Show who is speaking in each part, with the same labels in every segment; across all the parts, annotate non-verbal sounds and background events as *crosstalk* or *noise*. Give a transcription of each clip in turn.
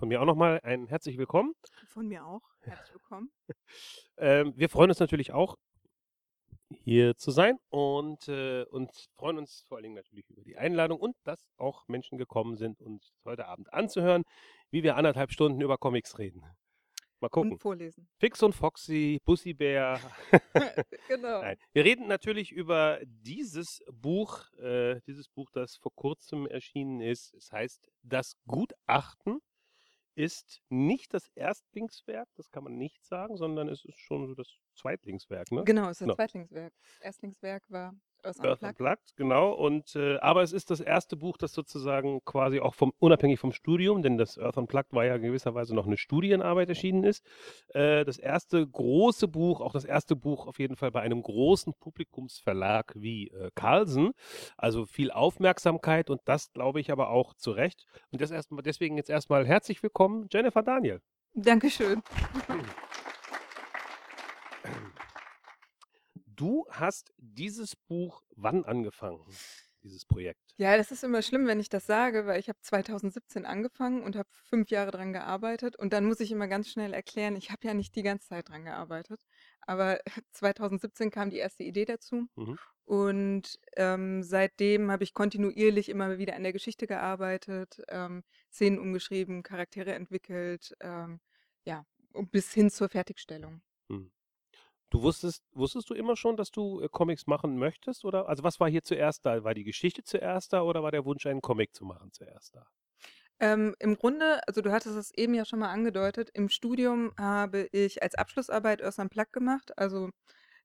Speaker 1: von mir auch nochmal ein herzlich willkommen.
Speaker 2: Von mir auch. Herzlich willkommen. *laughs*
Speaker 1: Ähm, wir freuen uns natürlich auch, hier zu sein und, äh, und freuen uns vor allen Dingen natürlich über die Einladung und dass auch Menschen gekommen sind, uns heute Abend anzuhören, wie wir anderthalb Stunden über Comics reden. Mal gucken.
Speaker 2: Und vorlesen.
Speaker 1: Fix und Foxy, Bussi Bär. *laughs*
Speaker 2: genau.
Speaker 1: Nein. Wir reden natürlich über dieses Buch, äh, dieses Buch, das vor kurzem erschienen ist. Es heißt Das Gutachten ist nicht das Erstlingswerk, das kann man nicht sagen, sondern es ist schon so das Zweitlingswerk, ne?
Speaker 2: Genau, es ist das
Speaker 1: Genau.
Speaker 2: Zweitlingswerk. Das Erstlingswerk war Earth
Speaker 1: Earth
Speaker 2: Unplugged.
Speaker 1: Unplugged, genau. Und, äh, aber es ist das erste Buch, das sozusagen quasi auch vom, unabhängig vom Studium, denn das Earth Unplugged war ja in gewisser Weise noch eine Studienarbeit erschienen ist. Äh, das erste große Buch, auch das erste Buch auf jeden Fall bei einem großen Publikumsverlag wie äh, Carlsen. Also viel Aufmerksamkeit und das glaube ich aber auch zu Recht. Und das erst, deswegen jetzt erstmal herzlich willkommen, Jennifer Daniel.
Speaker 2: Dankeschön.
Speaker 1: Du hast dieses Buch wann angefangen, dieses Projekt?
Speaker 2: Ja, das ist immer schlimm, wenn ich das sage, weil ich habe 2017 angefangen und habe fünf Jahre dran gearbeitet. Und dann muss ich immer ganz schnell erklären, ich habe ja nicht die ganze Zeit dran gearbeitet. Aber *laughs* 2017 kam die erste Idee dazu.
Speaker 1: Mhm.
Speaker 2: Und ähm, seitdem habe ich kontinuierlich immer wieder an der Geschichte gearbeitet, ähm, Szenen umgeschrieben, Charaktere entwickelt, ähm, ja, bis hin zur Fertigstellung.
Speaker 1: Hm. Du wusstest, wusstest du immer schon, dass du äh, Comics machen möchtest? Oder also was war hier zuerst da? War die Geschichte zuerst da oder war der Wunsch, einen Comic zu machen zuerst da?
Speaker 2: Ähm, im Grunde, also du hattest es eben ja schon mal angedeutet, im Studium habe ich als Abschlussarbeit Earth Unplugged gemacht, also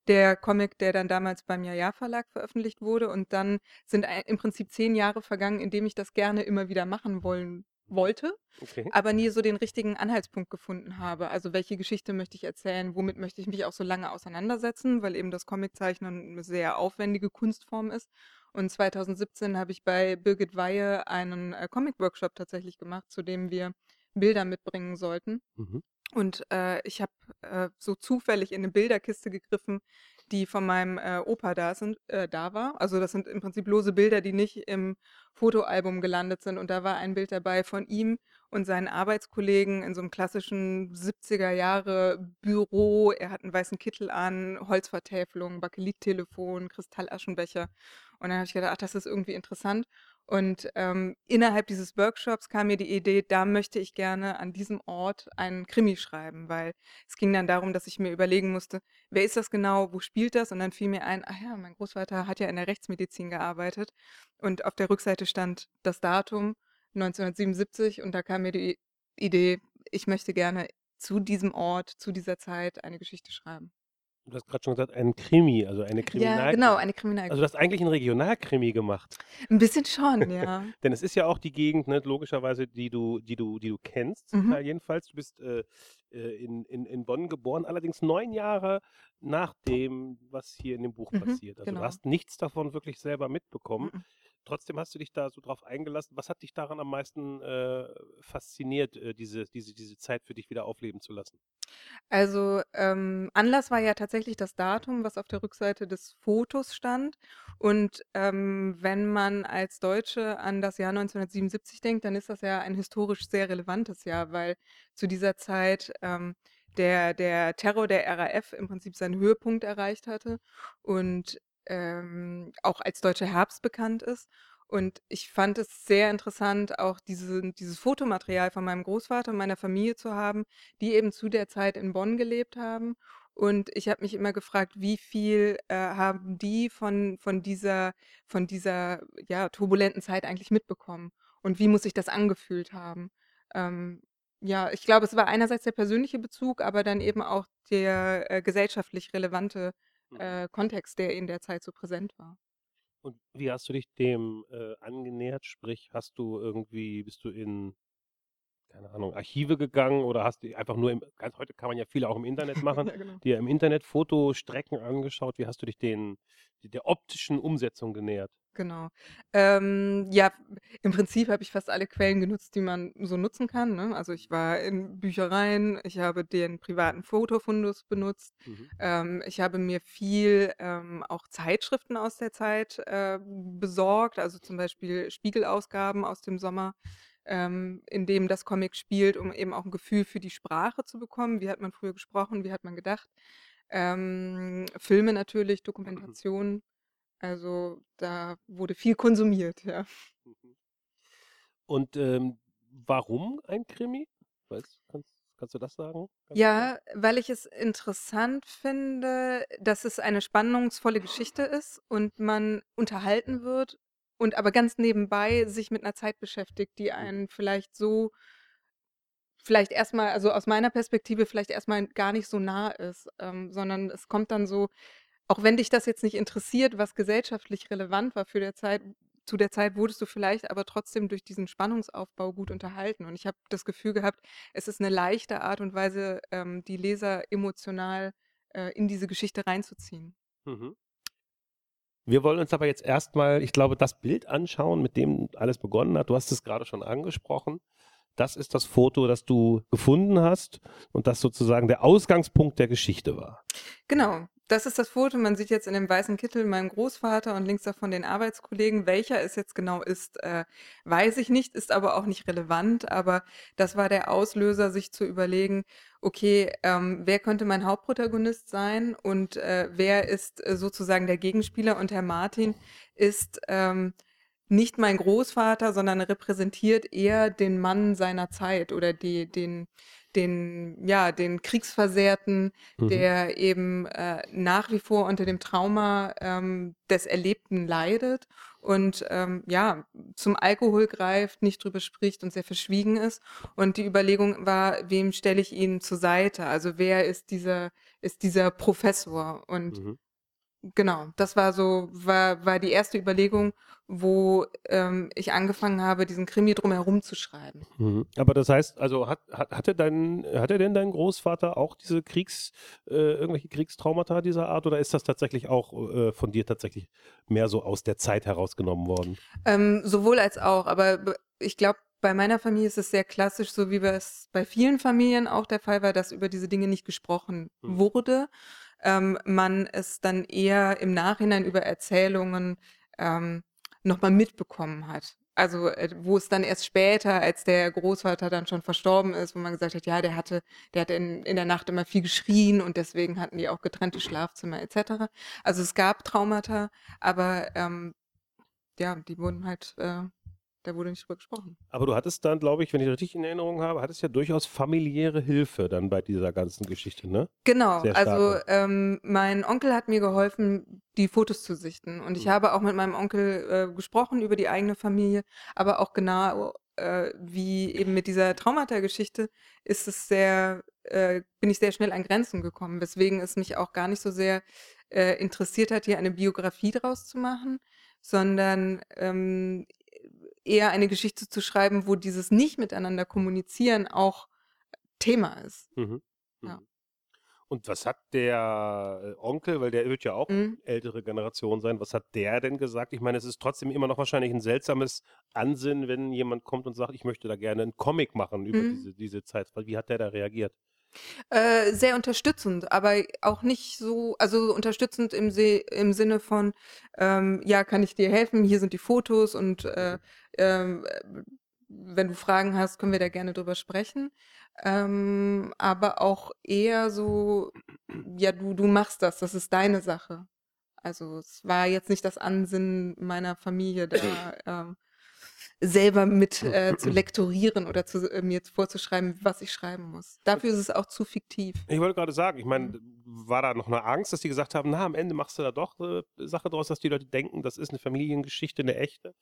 Speaker 2: der Comic, der dann damals beim Jaja Verlag veröffentlicht wurde. Und dann sind im Prinzip zehn Jahre vergangen, in dem ich das gerne immer wieder machen wollen wollte,
Speaker 1: Okay.
Speaker 2: aber nie so den richtigen Anhaltspunkt gefunden habe. Also welche Geschichte möchte ich erzählen, womit möchte ich mich auch so lange auseinandersetzen, weil eben das Comiczeichnen eine sehr aufwendige Kunstform ist. Und 2017 habe ich bei Birgit Weihe einen äh, Comic-Workshop tatsächlich gemacht, zu dem wir Bilder mitbringen sollten.
Speaker 1: Mhm.
Speaker 2: Und äh, ich habe äh, so zufällig in eine Bilderkiste gegriffen, die von meinem äh, Opa da, sind, äh, da war. Also das sind im Prinzip lose Bilder, die nicht im Fotoalbum gelandet sind. Und da war ein Bild dabei von ihm und seinen Arbeitskollegen in so einem klassischen 70er Jahre Büro. Er hat einen weißen Kittel an, Holzvertäfelung, Bakelittelefon, Kristallaschenbecher. Und dann habe ich gedacht, ach, das ist irgendwie interessant. Und ähm, innerhalb dieses Workshops kam mir die Idee, da möchte ich gerne an diesem Ort einen Krimi schreiben, weil es ging dann darum, dass ich mir überlegen musste, wer ist das genau, wo spielt das? Und dann fiel mir ein, ach ja, mein Großvater hat ja in der Rechtsmedizin gearbeitet. Und auf der Rückseite stand das Datum 1977 und da kam mir die Idee, ich möchte gerne zu diesem Ort, zu dieser Zeit eine Geschichte schreiben.
Speaker 1: Du hast gerade schon gesagt, ein Krimi, also eine
Speaker 2: Ja,
Speaker 1: Kriminal.
Speaker 2: genau, eine
Speaker 1: Also
Speaker 2: Kriminalgeschichte.
Speaker 1: du hast eigentlich einen Regionalkrimi gemacht.
Speaker 2: Ein bisschen schon, *laughs* ja.
Speaker 1: Denn es ist ja auch die Gegend, ne, logischerweise, die du, die du, die du kennst,
Speaker 2: Mhm.
Speaker 1: Teil jedenfalls. Du bist äh, äh, in, in, in Bonn geboren, allerdings neun Jahre nach dem, was hier in dem Buch
Speaker 2: Mhm,
Speaker 1: passiert. Also
Speaker 2: genau.
Speaker 1: du hast nichts davon wirklich selber mitbekommen.
Speaker 2: Mhm.
Speaker 1: Trotzdem hast du dich da so drauf eingelassen. Was hat dich daran am meisten äh, fasziniert, äh, diese, diese, diese Zeit für dich wieder aufleben zu lassen?
Speaker 2: Also, ähm, Anlass war ja tatsächlich das Datum, was auf der Rückseite des Fotos stand. Und ähm, wenn man als Deutsche an das Jahr 1977 denkt, dann ist das ja ein historisch sehr relevantes Jahr, weil zu dieser Zeit ähm, der, der Terror der RAF im Prinzip seinen Höhepunkt erreicht hatte und ähm, auch als deutscher Herbst bekannt ist. Und ich fand es sehr interessant, auch diese, dieses Fotomaterial von meinem Großvater und meiner Familie zu haben, die eben zu der Zeit in Bonn gelebt haben. Und ich habe mich immer gefragt, wie viel äh, haben die von, von dieser, von dieser ja, turbulenten Zeit eigentlich mitbekommen? Und wie muss sich das angefühlt haben? Ähm, ja, ich glaube, es war einerseits der persönliche Bezug, aber dann eben auch der äh, gesellschaftlich relevante. Äh, Kontext, der in der Zeit so präsent war.
Speaker 1: Und wie hast du dich dem äh, angenähert? Sprich, hast du irgendwie, bist du in, keine Ahnung, Archive gegangen oder hast du einfach nur im, ganz heute kann man ja viele auch im Internet *laughs* machen,
Speaker 2: Ja, genau.
Speaker 1: dir im Internet Fotostrecken angeschaut? Wie hast du dich den, der optischen Umsetzung genähert?
Speaker 2: Genau. Ähm, ja, im Prinzip habe ich fast alle Quellen genutzt, die man so nutzen kann. Ne? Also ich war in Büchereien, ich habe den privaten Fotofundus benutzt,
Speaker 1: Mhm.
Speaker 2: ähm, ich habe mir viel ähm, auch Zeitschriften aus der Zeit äh, besorgt, also zum Beispiel Spiegelausgaben aus dem Sommer. ähm, in dem das Comic spielt, um eben auch ein Gefühl für die Sprache zu bekommen. Wie hat man früher gesprochen? Wie hat man gedacht? Ähm, Filme natürlich,
Speaker 1: Mhm.
Speaker 2: Dokumentationen. Also da wurde viel konsumiert, ja.
Speaker 1: Mhm. Und ähm, warum ein Krimi? Weißt, kannst, kannst du das sagen? Ganz kurz?
Speaker 2: Ja, weil ich es interessant finde, dass es eine spannungsvolle Geschichte ist und man unterhalten wird und aber ganz nebenbei sich mit einer Zeit beschäftigt, die
Speaker 1: Mhm.
Speaker 2: einen vielleicht so vielleicht erstmal, also aus meiner Perspektive vielleicht erstmal gar nicht so nah ist, ähm, sondern es kommt dann so, auch wenn dich das jetzt nicht interessiert, was gesellschaftlich relevant war für der Zeit, zu der Zeit wurdest du vielleicht aber trotzdem durch diesen Spannungsaufbau gut unterhalten. Und ich habe das Gefühl gehabt, es ist eine leichte Art und Weise, ähm, die Leser emotional äh, in diese Geschichte reinzuziehen.
Speaker 1: Mhm. Wir wollen uns aber jetzt erstmal, ich glaube, das Bild anschauen, mit dem alles begonnen hat. Du hast es gerade schon angesprochen. Das ist das Foto, das du gefunden hast und das sozusagen der Ausgangspunkt der Geschichte war.
Speaker 2: Genau, das ist das Foto. Man sieht jetzt in dem weißen Kittel meinen Großvater und links davon den Arbeitskollegen. Welcher es jetzt genau ist, äh, weiß ich nicht, ist aber auch nicht relevant. Aber das war der Auslöser, sich zu überlegen, okay, ähm, wer könnte mein Hauptprotagonist sein und äh, wer ist äh, sozusagen der Gegenspieler? Und Herr Martin ist ähm, nicht mein Großvater, sondern repräsentiert eher den Mann seiner Zeit oder die, den, den, ja, den Kriegsversehrten,
Speaker 1: Mhm.
Speaker 2: der eben äh, nach wie vor unter dem Trauma ähm, des Erlebten leidet und ähm, ja, zum Alkohol greift, nicht drüber spricht und sehr verschwiegen ist. Und die Überlegung war, wem stelle ich ihn zur Seite? Also wer ist dieser, ist dieser Professor? Und
Speaker 1: Mhm.
Speaker 2: Genau, das war so, war, war die erste Überlegung, wo ähm, ich angefangen habe, diesen Krimi drumherum zu schreiben.
Speaker 1: Mhm. Aber das heißt, also hat, hat, hatte, dein, hatte denn dein Großvater auch diese Kriegs, äh, irgendwelche Kriegstraumata dieser Art oder ist das tatsächlich auch äh, von dir tatsächlich mehr so aus der Zeit herausgenommen worden?
Speaker 2: Ähm, sowohl als auch, aber ich glaube, bei meiner Familie ist es sehr klassisch, so wie es bei vielen Familien auch der Fall war, dass über diese Dinge nicht gesprochen
Speaker 1: Mhm.
Speaker 2: wurde. Ähm, man es dann eher im Nachhinein über Erzählungen ähm, nochmal mitbekommen hat. Also äh, wo es dann erst später, als der Großvater dann schon verstorben ist, wo man gesagt hat, ja, der hatte, der hat in, in der Nacht immer viel geschrien und deswegen hatten die auch getrennte Schlafzimmer etc. Also es gab Traumata, aber ähm, ja, die wurden halt, äh, da wurde nicht drüber gesprochen.
Speaker 1: Aber du hattest dann, glaube ich, wenn ich richtig in Erinnerung habe, hattest ja durchaus familiäre Hilfe dann bei dieser ganzen Geschichte, ne?
Speaker 2: Genau, also ähm, mein Onkel hat mir geholfen, die Fotos zu sichten. Und ich
Speaker 1: Mhm.
Speaker 2: habe auch mit meinem Onkel äh, gesprochen über die eigene Familie, aber auch genau äh, wie eben mit dieser Traumata-Geschichte ist es sehr, äh, bin ich sehr schnell an Grenzen gekommen, weswegen es mich auch gar nicht so sehr äh, interessiert hat, hier eine Biografie draus zu machen, sondern ähm, eher eine Geschichte zu schreiben, wo dieses nicht miteinander kommunizieren auch Thema ist.
Speaker 1: Mhm.
Speaker 2: Ja.
Speaker 1: Mhm. Und was hat der äh, Onkel, weil der wird ja auch
Speaker 2: Mhm.
Speaker 1: ältere Generation sein, was hat der denn gesagt? Ich meine, es ist trotzdem immer noch wahrscheinlich ein seltsames Ansinnen, wenn jemand kommt und sagt, ich möchte da gerne einen Comic machen über
Speaker 2: Mhm.
Speaker 1: diese, diese Zeit. Wie hat der da reagiert?
Speaker 2: Äh, sehr unterstützend, aber auch nicht so, also unterstützend im, Se im Sinne von, ähm, ja, kann ich dir helfen? Hier sind die Fotos und äh, ähm, äh, wenn du Fragen hast, können wir da gerne drüber sprechen. Ähm, aber auch eher so, ja, du, du machst das, das ist deine Sache. Also es war jetzt nicht das Ansinnen meiner Familie, da *clears throat* ähm, selber mit äh, zu lektorieren oder zu, äh, mir vorzuschreiben, was ich schreiben muss. Dafür ist es auch zu fiktiv.
Speaker 1: Ich wollte gerade sagen, ich meine, war da noch eine Angst, dass die gesagt haben, na, am Ende machst du da doch eine Sache draus, dass die Leute denken, das ist eine Familiengeschichte, eine echte.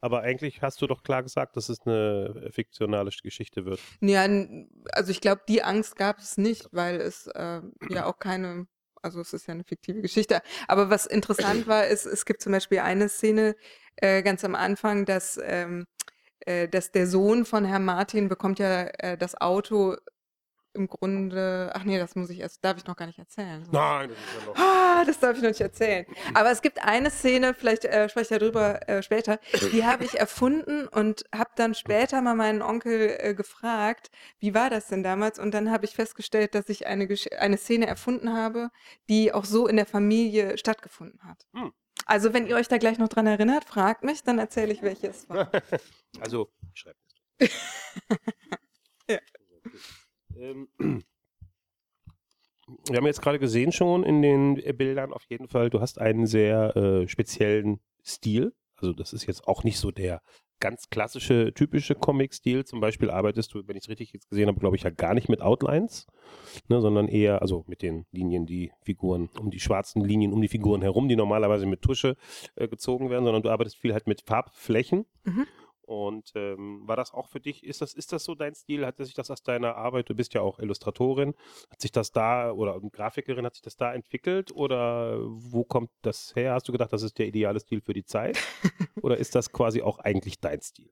Speaker 1: Aber eigentlich hast du doch klar gesagt, dass es eine fiktionale Geschichte wird.
Speaker 2: Ja, also ich glaube, die Angst gab es nicht, weil es äh, ja auch keine, also es ist ja eine fiktive Geschichte. Aber was interessant *clears throat* war, ist, es gibt zum Beispiel eine Szene äh, ganz am Anfang, dass, ähm, äh, dass der Sohn von Herrn Martin bekommt ja äh, das Auto im Grunde, ach nee, das muss ich erst, darf ich noch gar nicht erzählen.
Speaker 1: Nein, das ist ja noch.
Speaker 2: Ah, das darf ich noch nicht erzählen. Aber es gibt eine Szene, vielleicht äh, spreche ich darüber äh, später, die habe ich erfunden und habe dann später mal meinen Onkel äh, gefragt, wie war das denn damals? Und dann habe ich festgestellt, dass ich eine, Gesch eine Szene erfunden habe, die auch so in der Familie stattgefunden hat.
Speaker 1: Hm.
Speaker 2: Also wenn ihr euch da gleich noch dran erinnert, fragt mich, dann erzähle ich, welche es war. *laughs*
Speaker 1: Also, ich schreibe ja. *laughs* Ähm, *clears throat* wir haben jetzt gerade gesehen schon in den Bildern auf jeden Fall, du hast einen sehr äh, speziellen Stil. Also das ist jetzt auch nicht so der ganz klassische, typische Comic-Stil. Zum Beispiel arbeitest du, wenn ich es richtig jetzt gesehen habe, glaube ich ja gar nicht mit Outlines, ne, sondern eher, also mit den Linien, die Figuren, um die schwarzen Linien um die Figuren herum, die normalerweise mit Tusche äh, gezogen werden, sondern du arbeitest viel halt mit Farbflächen. Mhm. Und ähm, war das auch für dich, ist das, ist das so dein Stil? Hat sich das aus deiner Arbeit, du bist ja auch Illustratorin, hat sich das da oder Grafikerin, hat sich das da entwickelt oder wo kommt das her? Hast du gedacht, das ist der ideale Stil für die Zeit? *laughs* oder ist das quasi auch eigentlich dein Stil?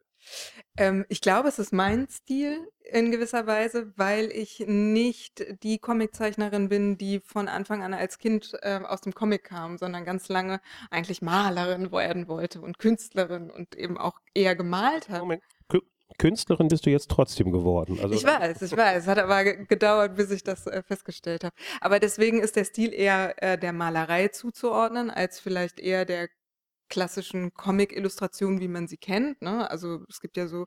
Speaker 2: Ähm, ich glaube, es ist mein Stil in gewisser Weise, weil ich nicht die Comiczeichnerin bin, die von Anfang an als Kind äh, aus dem Comic kam, sondern ganz lange eigentlich Malerin werden wollte und Künstlerin und eben auch eher gemalt hat. Moment.
Speaker 1: Künstlerin bist du jetzt trotzdem geworden.
Speaker 2: Also ich weiß, ich weiß. Es hat aber gedauert, bis ich das äh, festgestellt habe. Aber deswegen ist der Stil eher äh, der Malerei zuzuordnen, als vielleicht eher der klassischen Comic-Illustrationen, wie man sie kennt. Ne? Also es gibt ja so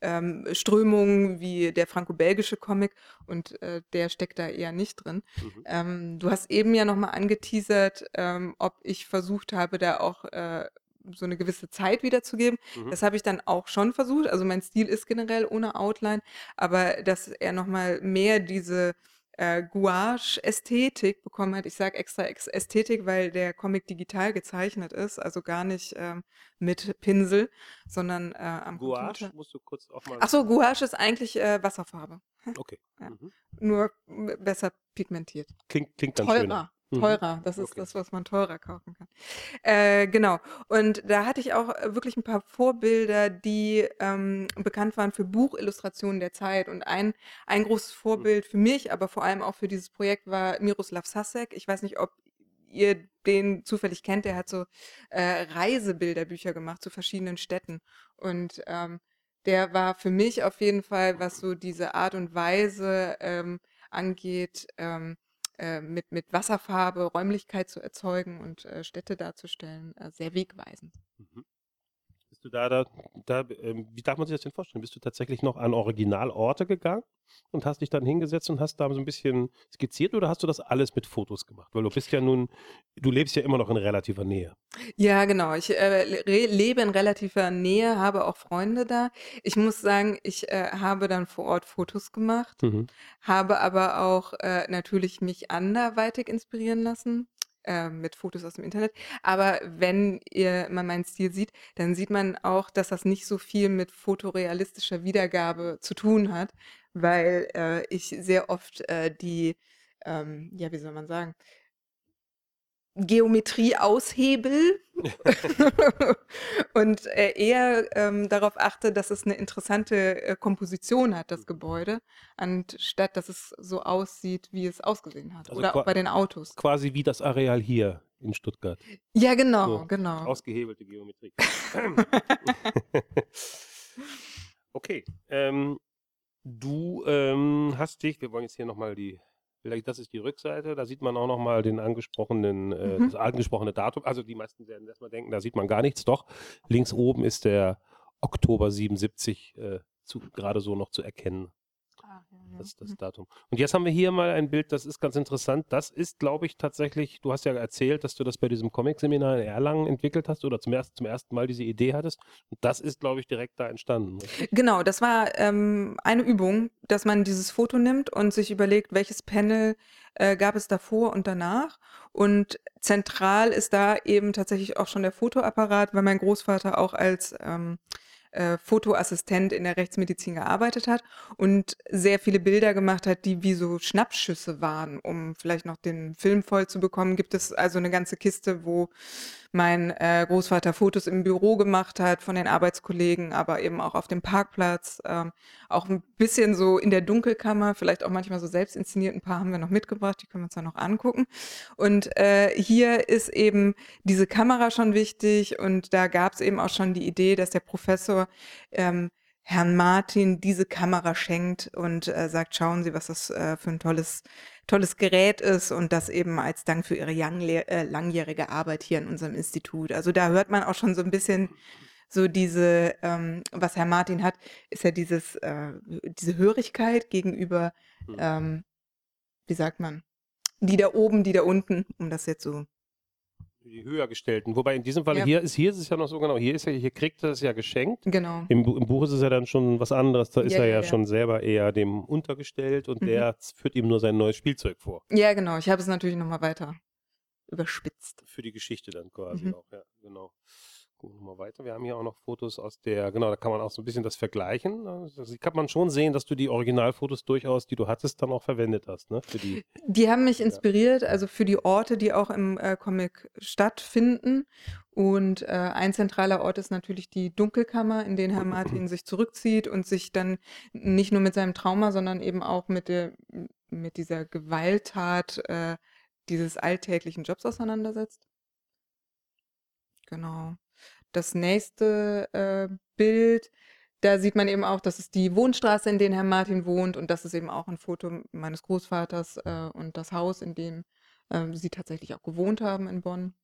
Speaker 2: ähm, Strömungen wie der franco-belgische Comic und äh, der steckt da eher nicht drin. Mhm. Ähm, du hast eben ja nochmal angeteasert, ähm, ob ich versucht habe, da auch äh, so eine gewisse Zeit wiederzugeben. Mhm. Das habe ich dann auch schon versucht. Also mein Stil ist generell ohne Outline, aber dass er nochmal mehr diese äh, Gouache-Ästhetik bekommen hat. Ich sage extra Ästhetik, weil der Comic digital gezeichnet ist, also gar nicht ähm, mit Pinsel, sondern äh, am
Speaker 1: Gouache Computer. musst du kurz auch mal.
Speaker 2: Achso, Gouache ist eigentlich äh, Wasserfarbe. *laughs*
Speaker 1: Okay. Ja. Mhm.
Speaker 2: Nur besser pigmentiert.
Speaker 1: Klingt, klingt dann Teurer. schöner.
Speaker 2: Mhm. Teurer, das ist okay. das, was man teurer kaufen kann. Äh, genau. Und da hatte ich auch äh, wirklich ein paar Vorbilder, die ähm, bekannt waren für Buchillustrationen der Zeit. Und ein, ein großes mhm. Vorbild für mich, aber vor allem auch für dieses Projekt war Miroslav Sasek. Ich weiß nicht, ob ihr den zufällig kennt. Der hat so äh, Reisebilderbücher gemacht zu verschiedenen Städten. Und ähm, der war für mich auf jeden Fall, was so diese Art und Weise ähm, angeht, ähm, äh, mit, mit Wasserfarbe Räumlichkeit zu erzeugen und äh, Städte darzustellen, äh, sehr wegweisend. Mhm.
Speaker 1: Bist du da, da, da ähm, wie darf man sich das denn vorstellen? Bist du tatsächlich noch an Originalorte gegangen und hast dich dann hingesetzt und hast da so ein bisschen skizziert oder hast du das alles mit Fotos gemacht? Weil du bist ja nun, du lebst ja immer noch in relativer Nähe.
Speaker 2: Ja, genau. Ich äh, lebe in relativer Nähe, habe auch Freunde da. Ich muss sagen, ich äh, habe dann vor Ort Fotos gemacht, mhm. habe aber auch äh, natürlich mich anderweitig inspirieren lassen. Äh, mit Fotos aus dem Internet. Aber wenn ihr mal meinen Stil sieht, dann sieht man auch, dass das nicht so viel mit fotorealistischer Wiedergabe zu tun hat, weil äh, ich sehr oft äh, die, ähm, ja, wie soll man sagen, Geometrie aushebel *laughs* und äh, eher ähm, darauf achte, dass es eine interessante äh, Komposition hat, das Gebäude, anstatt dass es so aussieht, wie es ausgesehen hat. Also Oder auch bei den Autos.
Speaker 1: Quasi wie das Areal hier in Stuttgart.
Speaker 2: Ja, genau, so, genau.
Speaker 1: Ausgehebelte Geometrie. *laughs* *laughs* okay. Ähm, du ähm, hast dich, wir wollen jetzt hier nochmal die Vielleicht das ist die Rückseite, da sieht man auch nochmal den angesprochenen, äh, mhm. das angesprochene Datum. Also die meisten werden erstmal denken, da sieht man gar nichts. Doch, links oben ist der Oktober 77 äh, gerade so noch zu erkennen. Ah, das, das mhm. Datum. Und jetzt haben wir hier mal ein Bild, das ist ganz interessant. Das ist, glaube ich, tatsächlich, du hast ja erzählt, dass du das bei diesem Comic-Seminar in Erlangen entwickelt hast oder zum, erst, zum ersten Mal diese Idee hattest. Und das ist, glaube ich, direkt da entstanden.
Speaker 2: Genau, das war ähm, eine Übung, dass man dieses Foto nimmt und sich überlegt, welches Panel äh, gab es davor und danach. Und zentral ist da eben tatsächlich auch schon der Fotoapparat, weil mein Großvater auch als ähm, äh, Fotoassistent in der Rechtsmedizin gearbeitet hat und sehr viele Bilder gemacht hat, die wie so Schnappschüsse waren, um vielleicht noch den Film voll zu bekommen. Gibt es also eine ganze Kiste, wo mein äh, Großvater Fotos im Büro gemacht hat von den Arbeitskollegen, aber eben auch auf dem Parkplatz, ähm, auch ein bisschen so in der Dunkelkammer, vielleicht auch manchmal so selbst inszeniert. Ein paar haben wir noch mitgebracht, die können wir uns dann noch angucken. Und äh, hier ist eben diese Kamera schon wichtig und da gab es eben auch schon die Idee, dass der Professor ähm, Herrn Martin diese Kamera schenkt und äh, sagt, schauen Sie, was das äh, für ein tolles tolles Gerät ist und das eben als Dank für ihre äh, langjährige Arbeit hier in unserem Institut. Also da hört man auch schon so ein bisschen so diese, ähm, was Herr Martin hat, ist ja dieses, äh, diese Hörigkeit gegenüber,
Speaker 1: Hm.
Speaker 2: ähm, wie sagt man, die da oben, die da unten, um das jetzt so.
Speaker 1: Die höher gestellten. Wobei in diesem Fall
Speaker 2: Ja.
Speaker 1: hier ist, hier ist es ja noch so genau, hier ist ja, hier kriegt er es ja geschenkt.
Speaker 2: Genau.
Speaker 1: Im, Im Buch ist es ja dann schon was anderes. Da ist
Speaker 2: Ja,
Speaker 1: er
Speaker 2: ja,
Speaker 1: schon selber eher dem untergestellt und
Speaker 2: Mhm.
Speaker 1: der führt ihm nur sein neues Spielzeug vor.
Speaker 2: Ja, genau. Ich habe es natürlich nochmal weiter überspitzt.
Speaker 1: Für die Geschichte dann quasi
Speaker 2: Mhm.
Speaker 1: auch, ja, genau. Gucken wir mal weiter. Wir haben hier auch noch Fotos aus der, genau, da kann man auch so ein bisschen das vergleichen. Also kann man schon sehen, dass du die Originalfotos durchaus, die du hattest, dann auch verwendet hast, ne? Für die,
Speaker 2: Die haben mich inspiriert, also für die Orte, die auch im äh, Comic stattfinden. Und äh, ein zentraler Ort ist natürlich die Dunkelkammer, in den Herr Martin sich zurückzieht und sich dann nicht nur mit seinem Trauma, sondern eben auch mit, der, mit dieser Gewalttat äh, dieses alltäglichen Jobs auseinandersetzt. Genau. Das nächste äh, Bild, da sieht man eben auch, das ist die Wohnstraße, in der Herr Martin wohnt und das ist eben auch ein Foto meines Großvaters äh, und das Haus, in dem ähm, sie tatsächlich auch gewohnt haben in Bonn.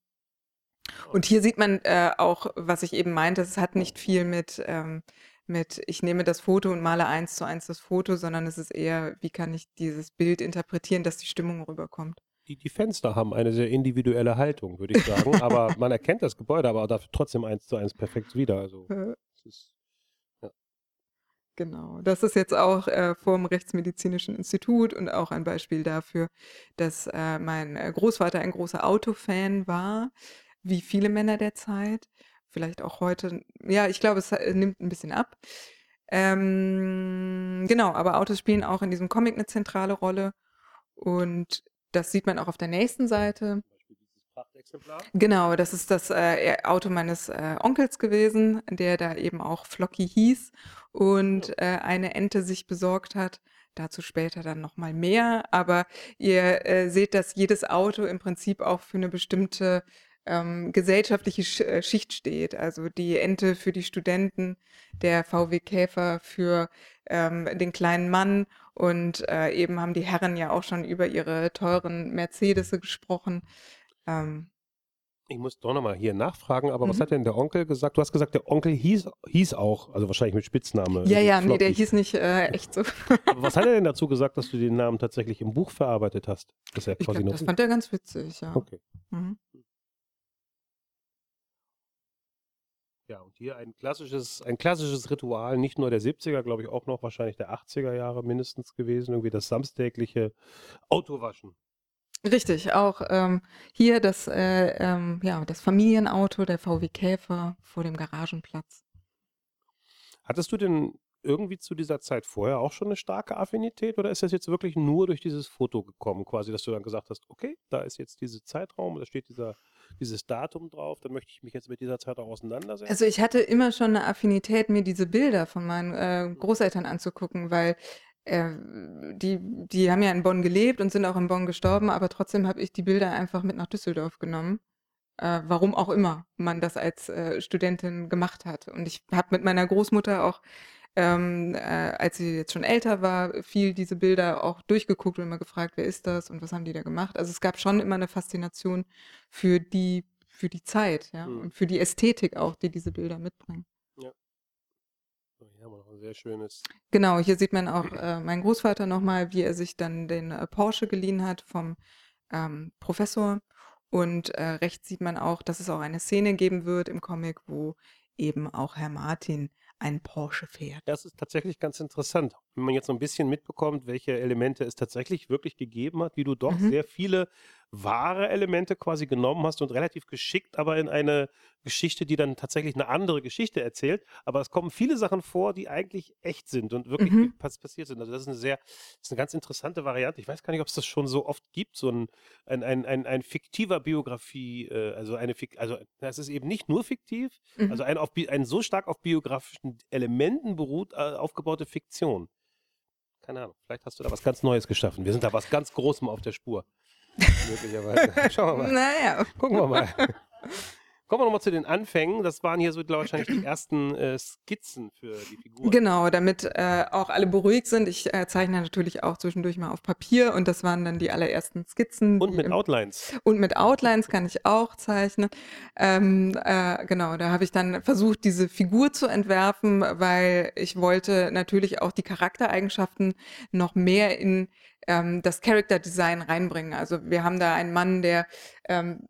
Speaker 2: Und hier sieht man äh, auch, was ich eben meinte, es hat nicht viel mit, ähm, mit, ich nehme das Foto und male eins zu eins das Foto, sondern es ist eher, wie kann ich dieses Bild interpretieren, dass die Stimmung rüberkommt.
Speaker 1: Die, die Fenster haben eine sehr individuelle Haltung, würde ich sagen. *laughs* aber man erkennt das Gebäude, aber dafür trotzdem eins zu eins perfekt wieder. Also, ist,
Speaker 2: Genau, das ist jetzt auch äh, vom Rechtsmedizinischen Institut und auch ein Beispiel dafür, dass äh, mein äh, Großvater ein großer Autofan war, wie viele Männer der Zeit. Vielleicht auch heute, ja, ich glaube, es äh, nimmt ein bisschen ab. Ähm, genau, aber Autos spielen auch in diesem Comic eine zentrale Rolle und das sieht man auch auf der nächsten Seite. Genau, das ist das äh, Auto meines äh, Onkels gewesen, der da eben auch Flocky hieß und äh, eine Ente sich besorgt hat. Dazu später dann nochmal mehr. Aber ihr äh, seht, dass jedes Auto im Prinzip auch für eine bestimmte ähm, gesellschaftliche Sch äh, Schicht steht. Also die Ente für die Studenten, der VW Käfer für ähm, den kleinen Mann und äh, eben haben die Herren ja auch schon über ihre teuren Mercedes gesprochen. Ähm,
Speaker 1: Ich muss doch nochmal hier nachfragen, aber was
Speaker 2: Mhm.
Speaker 1: hat denn der Onkel gesagt? Du hast gesagt, der Onkel hieß, hieß auch, also wahrscheinlich mit Spitzname.
Speaker 2: Ja, ja, nee, der hieß nicht äh, echt so. *laughs*
Speaker 1: Aber was hat er denn dazu gesagt, dass du den Namen tatsächlich im Buch verarbeitet hast? Dass er
Speaker 2: Ich
Speaker 1: noch.
Speaker 2: das fand er ganz witzig, ja.
Speaker 1: Okay.
Speaker 2: Mhm.
Speaker 1: Ja, und hier ein klassisches, ein klassisches Ritual, nicht nur der 70er, glaube ich auch noch wahrscheinlich der 80er Jahre mindestens gewesen, irgendwie das samstägliche Autowaschen.
Speaker 2: Richtig, auch ähm, hier das, äh, ähm, ja, das Familienauto, der VW Käfer vor dem Garagenplatz.
Speaker 1: Hattest du denn irgendwie zu dieser Zeit vorher auch schon eine starke Affinität oder ist das jetzt wirklich nur durch dieses Foto gekommen, quasi, dass du dann gesagt hast, okay, da ist jetzt dieser Zeitraum, da steht dieser, dieses Datum drauf, dann möchte ich mich jetzt mit dieser Zeit auch auseinandersetzen?
Speaker 2: Also ich hatte immer schon eine Affinität, mir diese Bilder von meinen äh, Großeltern anzugucken, weil äh, die, die haben ja in Bonn gelebt und sind auch in Bonn gestorben, aber trotzdem habe ich die Bilder einfach mit nach Düsseldorf genommen. Äh, warum auch immer man das als äh, Studentin gemacht hat. Und ich habe mit meiner Großmutter auch, ähm, äh, als sie jetzt schon älter war, viel diese Bilder auch durchgeguckt und immer gefragt, wer ist das und was haben die da gemacht. Also es gab schon immer eine Faszination für die, für die Zeit, ja,
Speaker 1: Mhm.
Speaker 2: und für die Ästhetik auch, die diese Bilder mitbringen.
Speaker 1: So, Hier haben wir noch ein sehr schönes.
Speaker 2: Genau, hier sieht man auch äh, meinen Großvater nochmal, wie er sich dann den äh, Porsche geliehen hat vom ähm, Professor. Und äh, rechts sieht man auch, dass es auch eine Szene geben wird im Comic, wo eben auch Herr Martin einen Porsche fährt.
Speaker 1: Ja, es ist tatsächlich ganz interessant, wenn man jetzt so ein bisschen mitbekommt, welche Elemente es tatsächlich wirklich gegeben hat, wie du doch
Speaker 2: Mhm.
Speaker 1: sehr viele wahre Elemente quasi genommen hast und relativ geschickt, aber in eine Geschichte, die dann tatsächlich eine andere Geschichte erzählt. Aber es kommen viele Sachen vor, die eigentlich echt sind und wirklich
Speaker 2: Mhm.
Speaker 1: pass passiert sind. Also das ist eine sehr, das ist eine ganz interessante Variante. Ich weiß gar nicht, ob es das schon so oft gibt, so ein, ein, ein, ein, ein fiktiver Biografie, äh, also eine, Fik- also das ist eben nicht nur fiktiv,
Speaker 2: Mhm.
Speaker 1: also ein, auf, ein so stark auf biografischen Elementen beruht, äh, aufgebaute Fiktion. Keine Ahnung, vielleicht hast du da was ganz Neues geschaffen. Wir sind da was ganz Großem auf der Spur. *laughs* Möglicherweise. Schauen wir mal.
Speaker 2: Naja,
Speaker 1: Gucken wir mal. Kommen wir nochmal zu den Anfängen. Das waren hier so wahrscheinlich die ersten äh, Skizzen für die Figur.
Speaker 2: Genau, damit äh, auch alle beruhigt sind. Ich äh, zeichne natürlich auch zwischendurch mal auf Papier und das waren dann die allerersten Skizzen.
Speaker 1: Und mit Outlines.
Speaker 2: Und mit Outlines kann ich auch zeichnen. Ähm, äh, genau, da habe ich dann versucht, diese Figur zu entwerfen, weil ich wollte natürlich auch die Charaktereigenschaften noch mehr in ähm, das Character Design reinbringen. Also wir haben da einen Mann, der ähm,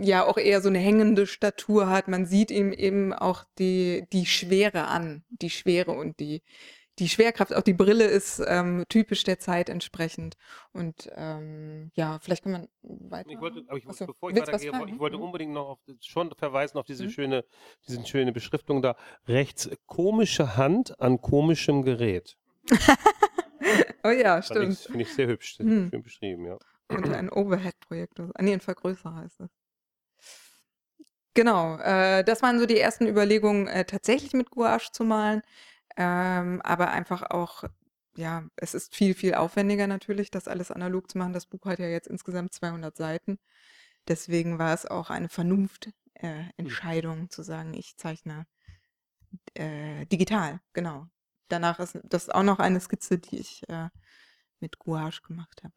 Speaker 2: ja auch eher so eine hängende Statur hat. Man sieht ihm eben auch die, die Schwere an, die Schwere und die, die Schwerkraft, auch die Brille ist ähm, typisch der Zeit entsprechend. Und ähm, ja, vielleicht kann man weiter.
Speaker 1: Ich wollte, aber ich, Achso, bevor ich weitergehe, ich wollte mhm. unbedingt noch auf, schon verweisen auf diese mhm. schöne, diese schöne Beschriftung da rechts. Komische Hand an komischem Gerät. *laughs*
Speaker 2: oh ja, stimmt.
Speaker 1: Finde ich sehr hübsch. Hm. Schön beschrieben, ja.
Speaker 2: Und ein Overhead-Projektor. Ah, nee, ein Vergrößer heißt es. Genau, äh, das waren so die ersten Überlegungen, äh, tatsächlich mit Gouache zu malen. Ähm, aber einfach auch, ja, es ist viel, viel aufwendiger natürlich, das alles analog zu machen. Das Buch hat ja jetzt insgesamt 200 Seiten. Deswegen war es auch eine Vernunftentscheidung äh, zu sagen, ich zeichne äh, digital, genau. Danach ist das auch noch eine Skizze, die ich äh, mit Gouache gemacht habe.